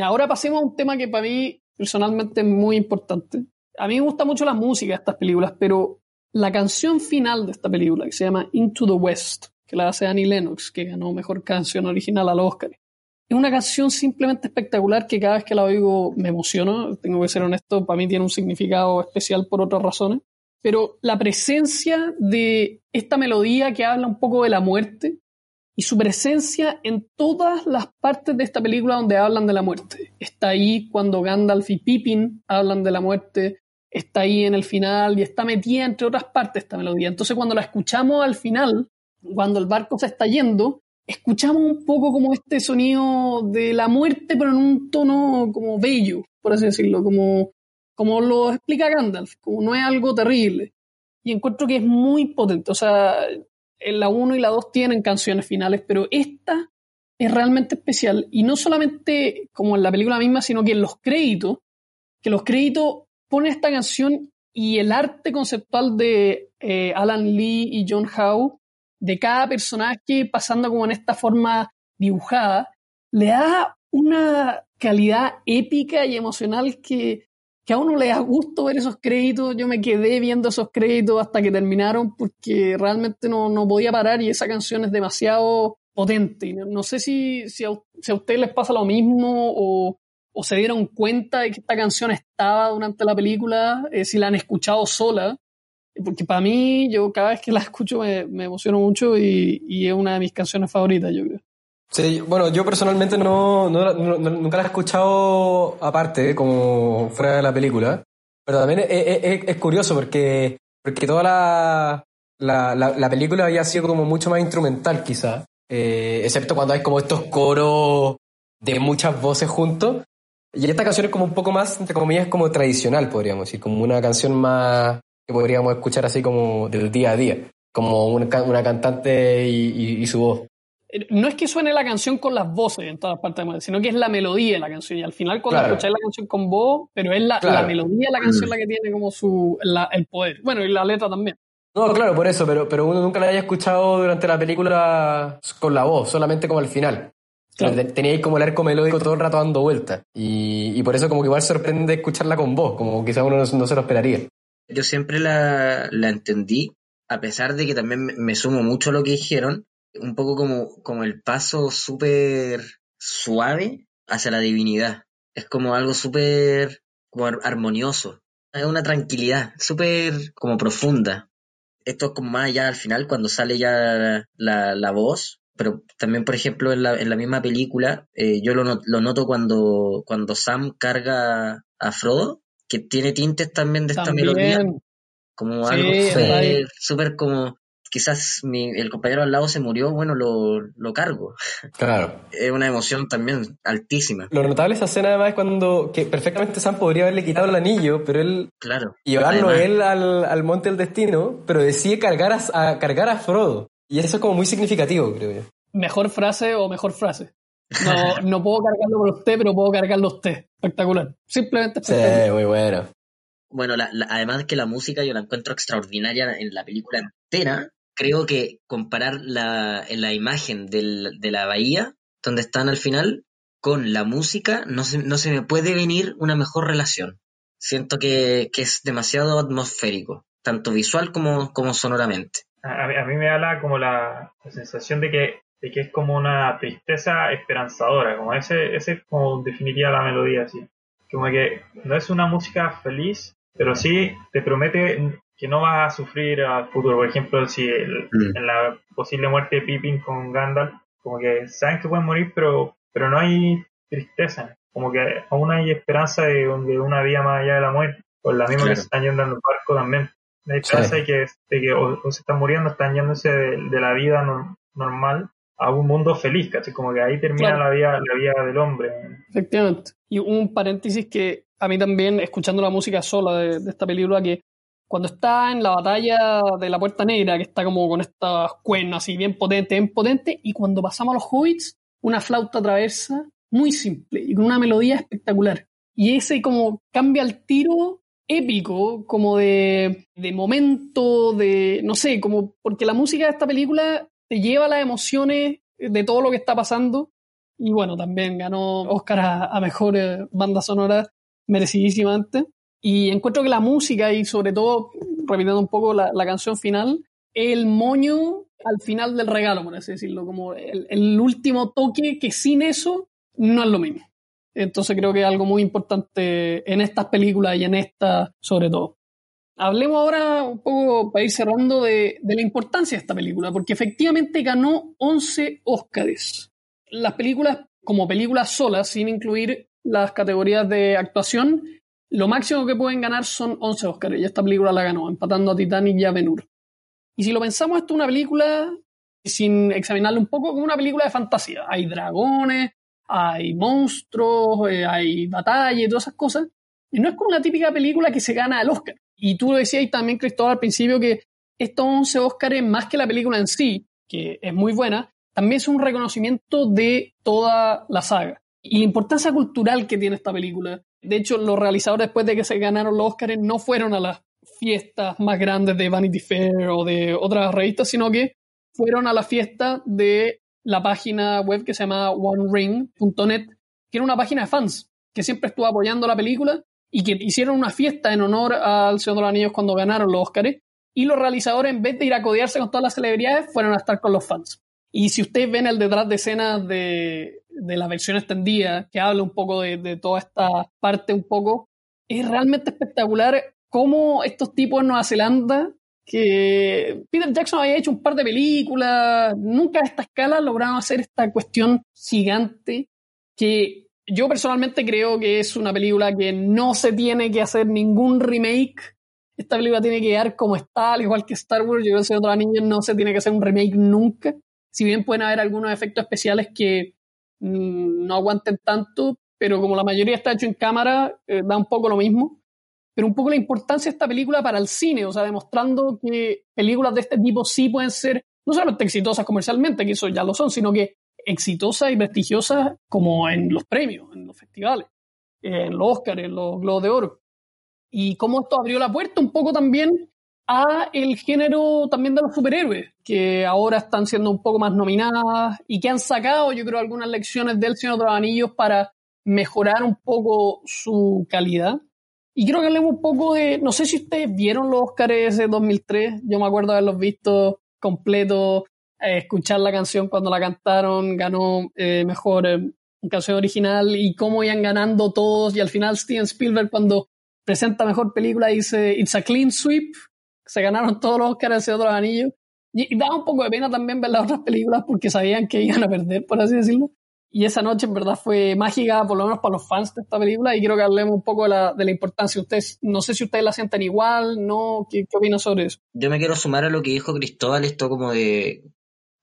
Ahora pasemos a un tema que para mí personalmente es muy importante. A mí me gusta mucho la música de estas películas, pero la canción final de esta película, que se llama Into the West, que la hace Annie Lennox, que ganó mejor canción original al Oscar. Es una canción simplemente espectacular que cada vez que la oigo me emociona, tengo que ser honesto, para mí tiene un significado especial por otras razones. Pero la presencia de esta melodía que habla un poco de la muerte y su presencia en todas las partes de esta película donde hablan de la muerte. Está ahí cuando Gandalf y Pippin hablan de la muerte, está ahí en el final y está metida entre otras partes esta melodía. Entonces cuando la escuchamos al final, cuando el barco se está yendo, escuchamos un poco como este sonido de la muerte, pero en un tono como bello, por así decirlo, como, como lo explica Gandalf, como no es algo terrible. Y encuentro que es muy potente. O sea, la 1 y la 2 tienen canciones finales, pero esta es realmente especial. Y no solamente como en la película misma, sino que en los créditos, que los créditos ponen esta canción y el arte conceptual de eh, Alan Lee y John Howe, de cada personaje pasando como en esta forma dibujada, le da una calidad épica y emocional que que a uno le da gusto ver esos créditos. Yo me quedé viendo esos créditos hasta que terminaron porque realmente no, no podía parar y esa canción es demasiado potente. No, sé si, si, a, si, a, ustedes les pasa lo mismo o, o, se dieron cuenta de que esta canción estaba durante la película, eh, si la han escuchado sola. Porque para mí, yo cada vez que la escucho me, emociono mucho y, y es una de mis canciones favoritas, yo creo. Sí, bueno, yo personalmente no, no, nunca la he escuchado aparte, como fuera de la película, pero también es, curioso porque, porque toda la, la, la, película había sido como mucho más instrumental quizá, eh, excepto cuando hay como estos coros de muchas voces juntos. Y esta canción es como un poco más, entre comillas, como tradicional, podríamos decir, como una canción más que podríamos escuchar así como del día a día, como una, una cantante y, su voz. Eh, no es que suene la canción con las voces en todas partes, sino que es la melodía de la canción. Y al final, cuando escucháis la canción con voz, pero es la, melodía de la canción mm. la que tiene como su, el poder. Bueno, y la letra también. No, claro, por eso, pero, pero uno nunca la haya escuchado durante la película con la voz, solamente como al final. Teníais como el arco melódico todo el rato dando vueltas. Y, por eso como que igual sorprende escucharla con voz, como quizás uno no, se lo esperaría. Yo siempre la, la, entendí, a pesar de que también me, sumo mucho a lo que dijeron, un poco como, como el paso súper suave hacia la divinidad. Es como algo súper armonioso. Es una tranquilidad súper como profunda. Esto es como más allá al final, cuando sale ya la, la voz, pero también, por ejemplo, en la, en la misma película, eh, yo lo, lo, noto cuando, cuando Sam carga a Frodo, que tiene tintes también de esta melodía, como algo súper como, quizás mi, el compañero al lado se murió, bueno, lo, lo cargo. Claro. es una emoción también altísima. Lo notable de esa escena además es cuando, que perfectamente Sam podría haberle quitado el anillo, pero él... Claro. Llevarlo él al, al monte del destino, pero decide cargar a, a cargar a Frodo. Y eso es como muy significativo, creo yo. Mejor frase o mejor frase. No, no puedo cargarlo por usted, pero puedo cargarlo usted. Espectacular. Simplemente espectacular. Sí, muy bueno. Bueno, además que la música yo la encuentro extraordinaria en la película entera. Creo que comparar la, la imagen del, de la bahía, donde están al final, con la música, no se, no se me puede venir una mejor relación. Siento que, que es demasiado atmosférico, tanto visual como, como sonoramente a, mí me da la, como la, sensación de que, de que es como una tristeza esperanzadora, como ese, ese es como definiría la melodía así. Como que no es una música feliz, pero sí te promete que no vas a sufrir al futuro. Por ejemplo, si mm. en la posible muerte de Pippin con Gandalf, como que saben que pueden morir, pero, pero no hay tristeza. Como que aún hay esperanza de, una vida más allá de la muerte. Por la misma que se están yendo en el barco también. De hecho, que, que o, se están muriendo, están yéndose de, la vida normal a un mundo feliz, ¿cachai? Como que ahí termina la, vida, la vida del hombre. Efectivamente. Y un paréntesis que a mí también, escuchando la música sola de, esta película, que cuando está en la batalla de la Puerta Negra, que está como con estas cuernos así bien potente, bien potente, y cuando pasamos a los hobbits, una flauta traversa muy simple y con una melodía espectacular. Y ese como cambia el tiro épico, como de, de momento, de, no sé, como porque la música de esta película te lleva a las emociones de todo lo que está pasando. Y bueno, también ganó Oscar a, mejor eh, banda sonora merecidísimamente. Y encuentro que la música y sobre todo, repitiendo un poco la, canción final, el moño al final del regalo, por así decirlo, como el, el último toque que sin eso no es lo mismo. Entonces creo que es algo muy importante en estas películas y en esta sobre todo. Hablemos ahora un poco, para ir cerrando, de, la importancia de esta película, porque efectivamente ganó 11 Oscars. Las películas, como películas solas, sin incluir las categorías de actuación, lo máximo que pueden ganar son 11 Oscars, y esta película la ganó, empatando a Titanic y a Ben Hur. Y si lo pensamos, esto es una película, sin examinarla un poco, como una película de fantasía. Hay dragones, hay monstruos, eh, hay batalla y todas esas cosas. Y no es como una típica película que se gana el Oscar. Y tú lo decías también, Cristóbal, al principio, que estos 11 Oscars, más que la película en sí, que es muy buena, también es un reconocimiento de toda la saga. Y la importancia cultural que tiene esta película. De hecho, los realizadores, después de que se ganaron los Oscars, no fueron a las fiestas más grandes de Vanity Fair o de otras revistas, sino que fueron a la fiesta de la página web que se llama OneRing.net, que era una página de fans que siempre estuvo apoyando la película y que hicieron una fiesta en honor al Señor de los Anillos cuando ganaron los Oscars. Y los realizadores, en vez de ir a codearse con todas las celebridades, fueron a estar con los fans. Y si ustedes ven el detrás de escenas de, de la versión extendida, que habla un poco de, de toda esta parte un poco, es realmente espectacular cómo estos tipos en Nueva Zelanda que Peter Jackson había hecho un par de películas, nunca a esta escala lograron hacer esta cuestión gigante que yo personalmente creo que es una película que no se tiene que hacer ningún remake. Esta película tiene que quedar como está, al igual que Star Wars. Yo creo que Señor de no se tiene que hacer un remake nunca. Si bien pueden haber algunos efectos especiales que mm, no aguanten tanto, pero como la mayoría está hecho en cámara, eh, da un poco lo mismo pero un poco la importancia de esta película para el cine, o sea, demostrando que películas de este tipo sí pueden ser no solamente exitosas comercialmente, que eso ya lo son, sino que exitosas y prestigiosas como en los premios, en los festivales, en los Oscars, en los Globos de Oro. Y cómo esto abrió la puerta un poco también a el género también de los superhéroes, que ahora están siendo un poco más nominadas y que han sacado, yo creo, algunas lecciones del Señor de los Anillos para mejorar un poco su calidad. Y creo que hablemos un poco de, no sé si ustedes vieron los Oscars de 2003, yo me acuerdo haberlos visto completo, eh, escuchar la canción cuando la cantaron, ganó eh, mejor eh, canción original y cómo iban ganando todos y al final Steven Spielberg cuando presenta mejor película dice It's a clean sweep, se ganaron todos los Oscars de otros anillos y, y daba un poco de pena también ver las otras películas porque sabían que iban a perder, por así decirlo. Y esa noche en verdad fue mágica, por lo menos para los fans de esta película, y quiero que hablemos un poco de la, de la importancia. Ustedes, no sé si ustedes la sienten igual, ¿no? ¿Qué, qué opinan sobre eso? Yo me quiero sumar a lo que dijo Cristóbal, esto como de,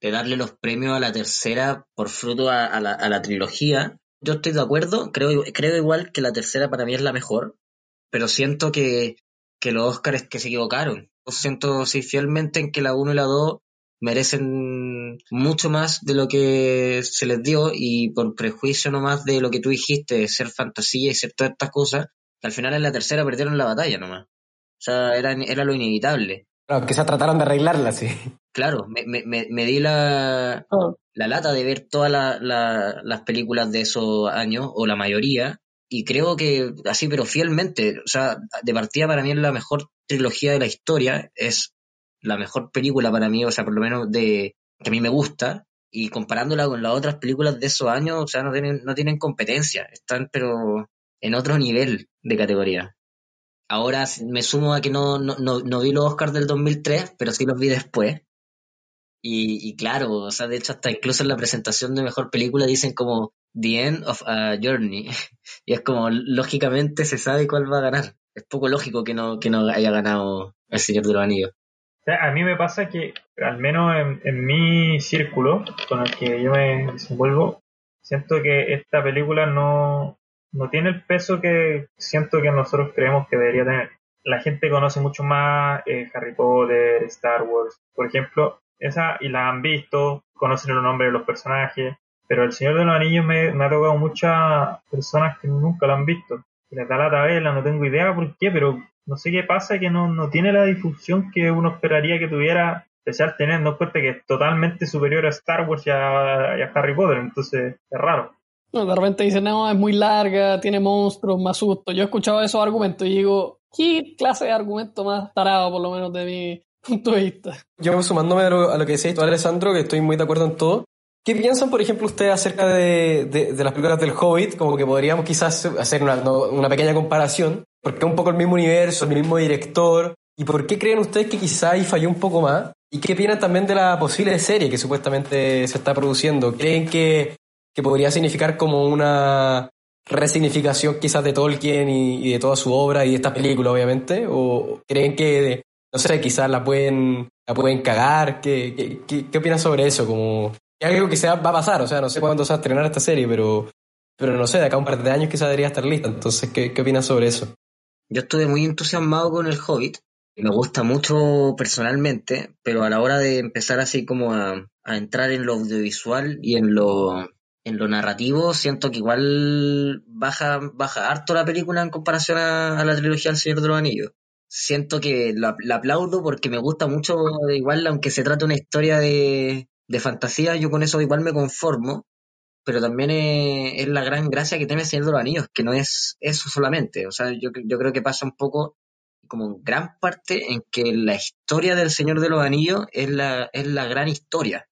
de darle los premios a la tercera por fruto a, a, la, a la trilogía. Yo estoy de acuerdo, creo, creo igual que la tercera para mí es la mejor, pero siento que, que los Oscars que se equivocaron. Siento sí, fielmente en que la 1 y la 2 merecen mucho más de lo que se les dio y por prejuicio nomás de lo que tú dijiste, ser fantasía y ser todas estas cosas, que al final en la tercera perdieron la batalla nomás. O sea, era, era lo inevitable. Claro, que se trataron de arreglarla, sí. Claro, me, me, me di la, Oh, la lata de ver todas la- la- las películas de esos años, o la mayoría, y creo que así, pero fielmente, o sea, de partida para mí es la mejor trilogía de la historia, es la mejor película para mí, o sea, por lo menos de que a mí me gusta, y comparándola con las otras películas de esos años, o sea, no tienen, no tienen competencia, están pero en otro nivel de categoría. Ahora me sumo a que no, no, no, no vi los Oscars del 2003, pero sí los vi después. Y, y claro, o sea, de hecho hasta incluso en la presentación de mejor película dicen como The End of a Journey. Y es como, lógicamente se sabe cuál va a ganar. Es poco lógico que no, que no haya ganado El Señor de los Anillos. A mí me pasa que, al menos en, en mi círculo con el que yo me desenvuelvo, siento que esta película no, no tiene el peso que siento que nosotros creemos que debería tener. La gente conoce mucho más eh, Harry Potter, Star Wars, por ejemplo, esa y la han visto, conocen los nombres de los personajes, pero El Señor de los Anillos me, me ha tocado muchas personas que nunca lo han visto. Da la tabela, no tengo idea por qué, pero no sé qué pasa que no, no tiene la difusión que uno esperaría que tuviera, especial teniendo en cuenta que es totalmente superior a Star Wars y a, y a Harry Potter, entonces es raro. no, de repente dicen, no, es muy larga, tiene monstruos, más susto. Yo he escuchado esos argumentos y digo, ¿qué clase de argumento más tarado, por lo menos de mi punto de vista? Yo sumándome a lo, a lo que decís tú, Alessandro, que estoy muy de acuerdo en todo. ¿Qué piensan, por ejemplo, ustedes acerca de, las películas del Hobbit? Como que podríamos quizás hacer una, pequeña comparación, porque es un poco el mismo universo, el mismo director. ¿Y por qué creen ustedes que quizás ahí falló un poco más? ¿Y qué opinan también de la posible serie que supuestamente se está produciendo? ¿Creen que, que podría significar como una resignificación quizás de Tolkien y, y de toda su obra y de esta película, obviamente? ¿O creen que, no sé, quizás la pueden, la pueden cagar? ¿Qué, qué, qué, qué opinan sobre eso? Como, es algo que se va a pasar, o sea, no sé cuándo se va a estrenar esta serie, pero, pero no sé, de acá a un par de años quizás debería estar lista. Entonces, ¿qué, qué opinas sobre eso? Yo estuve muy entusiasmado con El Hobbit. Me gusta mucho personalmente, pero a la hora de empezar así como a, entrar en lo audiovisual y en lo, en lo narrativo, siento que igual baja, baja harto la película en comparación a, la trilogía El Señor de los Anillos. Siento que la, la aplaudo porque me gusta mucho, igual aunque se trate una historia de, de fantasía, yo con eso igual me conformo, pero también es, es la gran gracia que tiene el Señor de los Anillos, que no es eso solamente. O sea, yo, yo creo que pasa un poco como gran parte en que la historia del Señor de los Anillos es la, es la gran historia.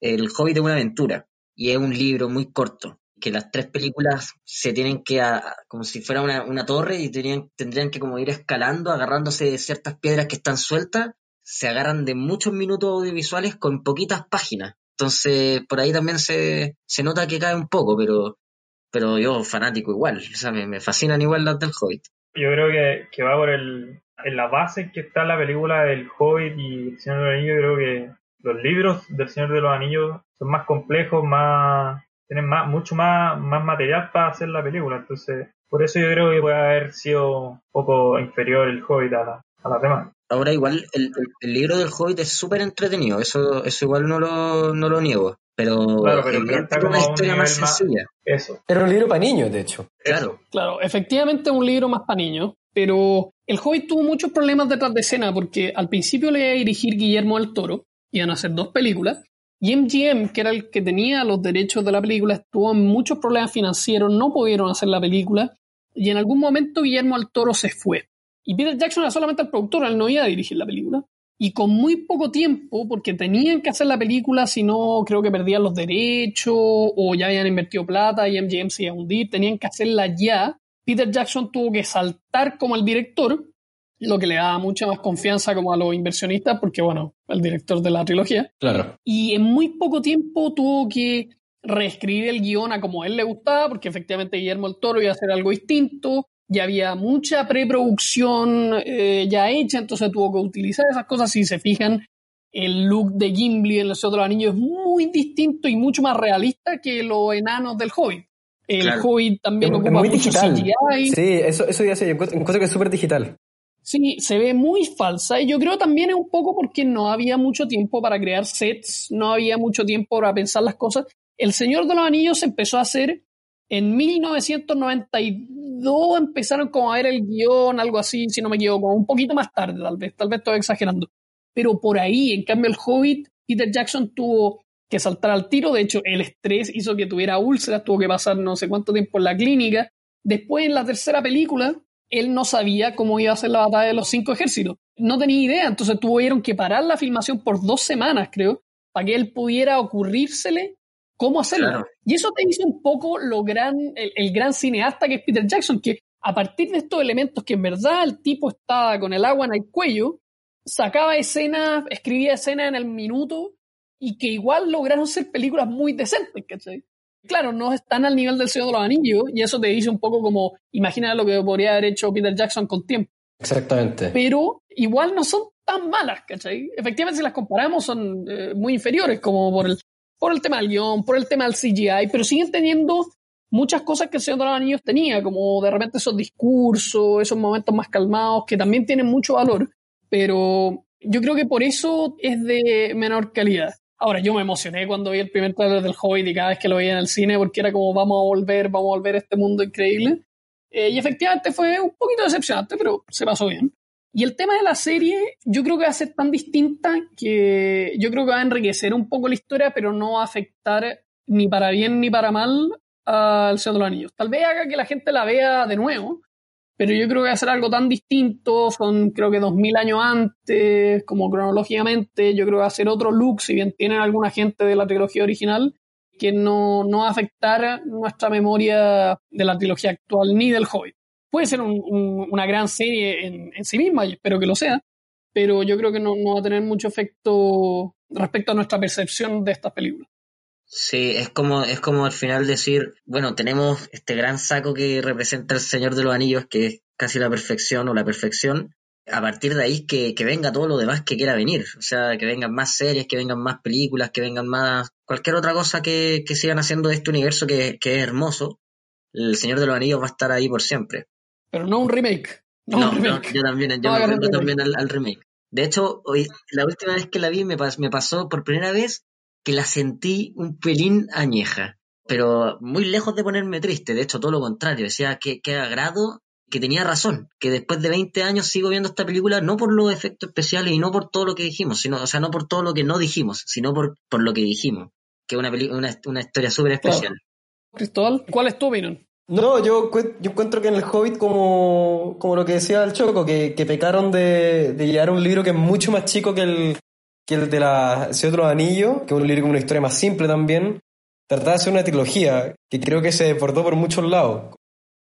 El Hobbit es una aventura y es un libro muy corto. Que las tres películas se tienen que, como si fuera una, una torre y tenían, tendrían que como ir escalando, agarrándose de ciertas piedras que están sueltas, se agarran de muchos minutos audiovisuales con poquitas páginas. Entonces, por ahí también se, se nota que cae un poco, pero, pero yo fanático igual. O sea, me, me fascinan igual las del Hobbit. Yo creo que, que va por el, en la base en que está la película del Hobbit y El Señor de los Anillos. Creo que los libros del Señor de los Anillos son más complejos, más tienen más, mucho más, más material para hacer la película. Entonces, por eso yo creo que puede haber sido un poco inferior el Hobbit a, a las demás. Ahora igual el, el, libro del Hobbit es súper entretenido, eso, eso igual no lo, no lo niego. Pero, claro, pero está como una historia más sencilla. eso. Era un libro para niños, de hecho. Claro. Claro, efectivamente un libro más para niños, pero el Hobbit tuvo muchos problemas detrás de escena porque al principio le iba a dirigir Guillermo del Toro, iban a hacer dos películas, y MGM, que era el que tenía los derechos de la película, estuvo en muchos problemas financieros, no pudieron hacer la película, y en algún momento Guillermo del Toro se fue. Y Peter Jackson era solamente el productor, él no iba a dirigir la película. Y con muy poco tiempo, porque tenían que hacer la película, si no creo que perdían los derechos o ya habían invertido plata y MGM se iba a hundir, tenían que hacerla ya. Peter Jackson tuvo que saltar como el director, lo que le daba mucha más confianza como a los inversionistas, porque bueno, el director de la trilogía. Claro. Y en muy poco tiempo tuvo que reescribir el guion a como a él le gustaba, porque efectivamente Guillermo el Toro iba a hacer algo distinto, ya había mucha preproducción eh, ya hecha, entonces tuvo que utilizar esas cosas. Si se fijan, el look de Gimli en Los Otros Anillos es muy distinto y mucho más realista que los enanos del Hobbit. El Hobbit también es, ocupa muy mucho digital. CGI. Sí, eso, eso ya sé, encuentro que es súper digital. Sí, se ve muy falsa y yo creo también es un poco porque no había mucho tiempo para crear sets, no había mucho tiempo para pensar las cosas. El Señor de los Anillos empezó a hacer en 1992, empezaron como a ver el guion, algo así, si no me equivoco, un poquito más tarde tal vez, tal vez estoy exagerando. Pero por ahí, en cambio el Hobbit, Peter Jackson tuvo que saltar al tiro, de hecho el estrés hizo que tuviera úlceras, tuvo que pasar no sé cuánto tiempo en la clínica. Después en la tercera película, él no sabía cómo iba a ser la batalla de los cinco ejércitos. No tenía idea, entonces tuvieron que parar la filmación por dos semanas, creo, para que él pudiera ocurrírsele cómo hacerlo. Y eso te dice un poco lo gran, el, gran cineasta que es Peter Jackson, que a partir de estos elementos que en verdad el tipo estaba con el agua en el cuello, sacaba escenas, escribía escenas en el minuto y que igual lograron ser películas muy decentes, ¿cachai? Claro, no están al nivel del Señor de los Anillos y eso te dice un poco como, imagina lo que podría haber hecho Peter Jackson con tiempo. Exactamente. Pero igual no son tan malas, ¿cachai? Efectivamente, si las comparamos, son eh, muy inferiores, como por el, por el tema del guion, por el tema del CGI, pero siguen teniendo muchas cosas que el Señor de los Anillos tenía, como de repente esos discursos, esos momentos más calmados, que también tienen mucho valor, pero yo creo que por eso es de menor calidad. Ahora, yo me emocioné cuando vi el primer trailer del Hobbit y cada vez que lo veía en el cine, porque era como vamos a volver, vamos a volver a este mundo increíble. Eh, y efectivamente fue un poquito decepcionante, pero se pasó bien. Y el tema de la serie, yo creo que va a ser tan distinta que yo creo que va a enriquecer un poco la historia, pero no va a afectar ni para bien ni para mal al Señor de los Anillos. Tal vez haga que la gente la vea de nuevo, pero yo creo que va a ser algo tan distinto, son creo que dos mil años antes, como cronológicamente, yo creo que va a ser otro look, si bien tienen alguna gente de la trilogía original, que no, no va a afectar nuestra memoria de la trilogía actual ni del Hobbit puede ser una gran serie en, sí misma, y espero que lo sea, pero yo creo que no, va a tener mucho efecto respecto a nuestra percepción de estas películas. Sí, es como, es como al final decir, bueno, tenemos este gran saco que representa el Señor de los Anillos, que es casi la perfección o la perfección. A partir de ahí que, venga todo lo demás que quiera venir. O sea, que vengan más series, que vengan más películas, que vengan más. cualquier otra cosa que, sigan haciendo de este universo que, que es hermoso. El Señor de los Anillos va a estar ahí por siempre. Pero no un remake. No, yo también, yo me también al, remake. De hecho, hoy, la última vez que la vi me, me pasó por primera vez que la sentí un pelín añeja, pero muy lejos de ponerme triste, de hecho todo lo contrario, decía que, que agrado, que tenía razón, que después de 20 años sigo viendo esta película no por los efectos especiales y no por todo lo que dijimos, sino, o sea, no por todo lo que no dijimos, sino por, por lo que dijimos, que es una, una, una historia súper especial. Cristóbal, ¿cuál es tu opinión? No, yo, yo encuentro que en el Hobbit, como, como lo que decía el Choco, que, que pecaron de, de llevar un libro que es mucho más chico que el, que el de la Señor de los Anillos, que es un libro con una historia más simple también. Trataba de hacer una trilogía que creo que se deportó por muchos lados.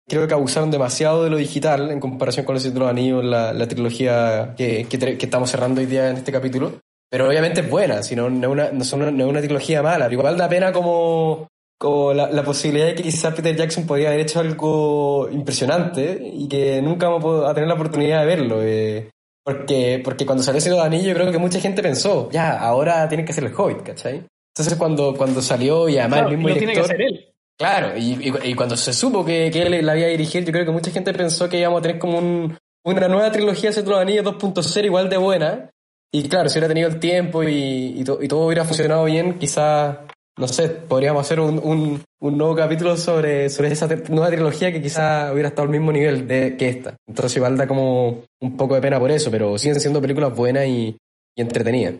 Creo que abusaron demasiado de lo digital en comparación con los Anillos, la, la trilogía que, que, estamos cerrando hoy día en este capítulo. Pero obviamente es buena, si no, una, no, es una, no es una trilogía mala. Igual da pena como como la, la, posibilidad de que quizás Peter Jackson podría haber hecho algo impresionante y que nunca vamos a tener la oportunidad de verlo. Eh, porque, porque cuando salió ese Anillo yo creo que mucha gente pensó, ya, ahora tiene que ser el Hobbit, ¿cachai? Entonces cuando, cuando salió y además Claro, el mismo y lo tiene que director... hacer él. Claro, y, y- y cuando se supo que, que él la había dirigido, yo creo que mucha gente pensó que íbamos a tener como un- una nueva trilogía de Centro de los Anillos 2.0 igual de buena. Y claro, si hubiera tenido el tiempo y, y, to- y todo hubiera funcionado bien, quizás, no sé, podríamos hacer un, un, un nuevo capítulo sobre, sobre esa nueva trilogía que quizás hubiera estado al mismo nivel de, que esta. Entonces igual da como un poco de pena por eso, pero siguen siendo películas buenas y, y entretenidas.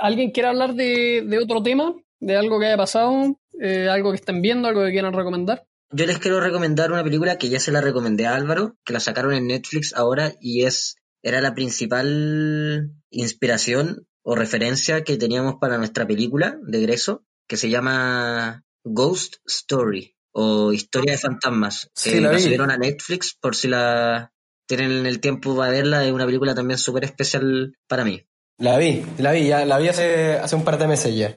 ¿Alguien quiere hablar de, de otro tema? ¿De algo que haya pasado? Eh, ¿Algo que estén viendo? ¿Algo que quieran recomendar? Yo les quiero recomendar una película que ya se la recomendé a Álvaro, que la sacaron en Netflix ahora y es era la principal inspiración o referencia que teníamos para nuestra película de egreso, que se llama Ghost Story o Historia de Fantasmas. Sí, Eh, la la subieron a Netflix por si la tienen el tiempo para verla, es una película también súper especial para mí. La vi, la vi, ya la vi hace, hace un par de meses ya.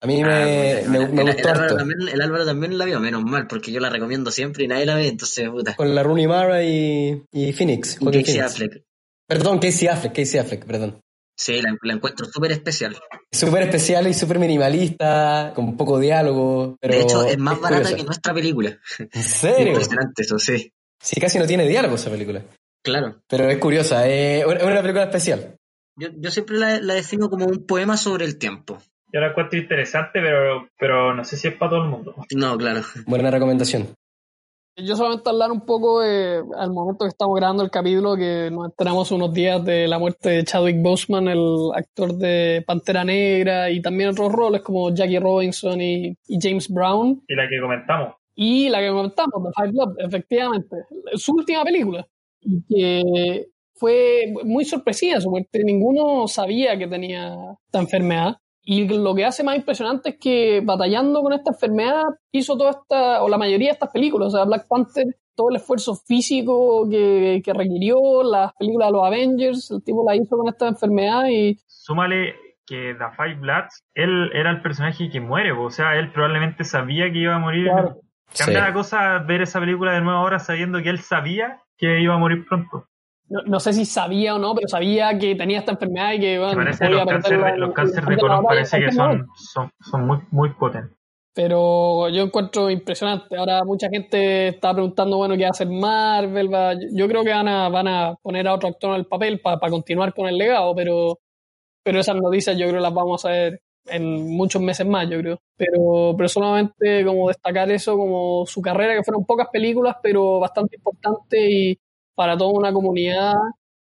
A mí me, Ah, me, me el, gustó el Álvaro también, el Álvaro también la vio, menos mal, porque yo la recomiendo siempre y nadie la ve, entonces puta. Con la Rooney Mara y, y Phoenix. Y Casey Phoenix. Affleck. Perdón, Casey Affleck, Casey Affleck, perdón. Sí, la, la encuentro súper especial. Súper especial y súper minimalista, con poco diálogo, pero de hecho, es más barata curiosa. que nuestra película. ¿En serio? Impresionante eso, sí. Sí, casi no tiene diálogo esa película. Claro. Pero es curiosa, eh, es una película especial. Yo, yo siempre la, la defino como un poema sobre el tiempo. Yo la encuentro interesante, pero, pero no sé si es para todo el mundo. No, claro. Buena recomendación. Yo solamente hablar un poco al momento que estamos grabando el capítulo, que nos enteramos unos días de la muerte de Chadwick Boseman, el actor de Pantera Negra, y también otros roles como Jackie Robinson y, y James Brown. Y la que comentamos. Y la que comentamos, The Five Blood, efectivamente, su última película. Y que fue muy sorpresiva su muerte. Ninguno sabía que tenía esta enfermedad. Y lo que hace más impresionante es que batallando con esta enfermedad hizo toda esta, o la mayoría de estas películas. O sea, Black Panther, todo el esfuerzo físico que, que requirió, las películas de los Avengers, el tipo la hizo con esta enfermedad y Súmale que The Five Bloods, él era el personaje que muere, o sea, él probablemente sabía que iba a morir. Claro. Cambia Sí. la cosa ver esa película de nuevo ahora sabiendo que él sabía que iba a morir pronto. No, no sé si sabía o no, pero sabía que tenía esta enfermedad y que bueno, parece podía los cánceres perderla de, en- los en de colon parece que son, son, son muy, muy potentes. Pero yo encuentro impresionante. Ahora mucha gente está preguntando, bueno, qué va a hacer Marvel. Va- Yo creo que van a, van a poner a otro actor en el papel para continuar con el legado, pero, pero esas noticias yo creo las vamos a ver en muchos meses más, yo creo. Pero, pero solamente como destacar eso, como su carrera, que fueron pocas películas, pero bastante importante y para toda una comunidad.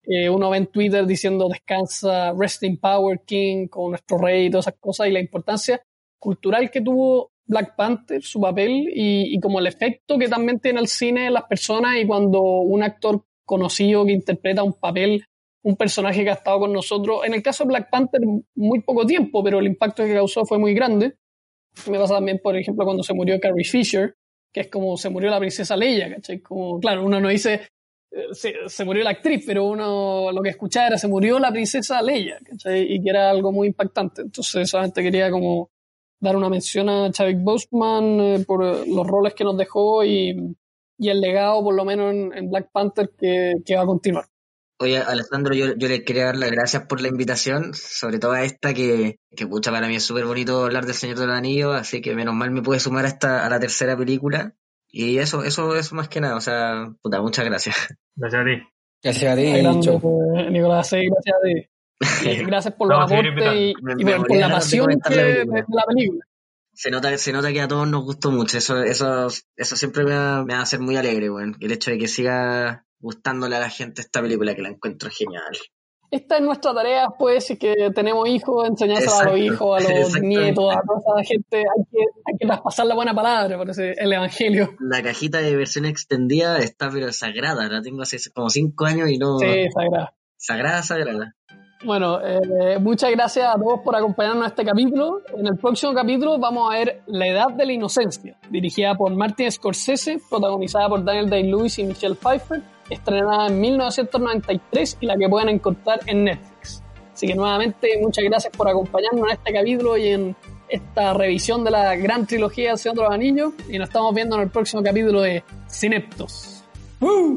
Eh, uno ve en Twitter diciendo descansa, Rest in Power King, con nuestro rey y todas esas cosas, y la importancia cultural que tuvo Black Panther, su papel, y, y como el efecto que también tiene el cine en las personas y cuando un actor conocido que interpreta un papel, un personaje que ha estado con nosotros, en el caso de Black Panther muy poco tiempo, pero el impacto que causó fue muy grande. Me pasa también, por ejemplo, cuando se murió Carrie Fisher, que es como se murió la princesa Leia, ¿cachai? Como, claro, uno no dice se, se murió la actriz, pero uno lo que escuchaba era se murió la princesa Leia. Y que era algo muy impactante. Entonces solamente quería como dar una mención a Chadwick Boseman eh, por eh, los roles que nos dejó y, y el legado, por lo menos en, Black Panther, que, que va a continuar. Oye, Alessandro, yo, yo le quería dar las gracias por la invitación, sobre todo a esta que, que pucha, para mí es súper bonito hablar del Señor de los Anillos, así que menos mal me pude sumar a esta, a la tercera película. Y eso, eso, eso más que nada, o sea, puta, muchas gracias. Gracias a ti. Gracias a ti, Grande, Cho. eh, Nicolás, sí, gracias a ti. Gracias por los aportes y, Me- y me por, la pasión que, la de, película. de la película. Se nota, se nota que a todos nos gustó mucho, eso, eso, eso siempre me va, me va a hacer muy alegre, weón. El hecho de que siga gustándole a la gente esta película que la encuentro genial. Esta es nuestra tarea, pues, si que tenemos hijos, enseñársela a los hijos, a los nietos, a toda esa gente. Hay que, hay que traspasar la buena palabra, parece, el evangelio. La cajita de versión extendida está pero sagrada, la tengo hace como cinco años y no... Sí, sagrada. Sagrada, sagrada. Bueno, eh, muchas gracias a todos por acompañarnos a este capítulo. En el próximo capítulo vamos a ver La Edad de la Inocencia, dirigida por Martin Scorsese, protagonizada por Daniel Day-Lewis y Michelle Pfeiffer, estrenada en 1993 y la que pueden encontrar en Netflix. Así que nuevamente muchas gracias por acompañarnos en este capítulo y en esta revisión de la gran trilogía del Señor de los Anillos y nos estamos viendo en el próximo capítulo de Cineptos. ¡Woo!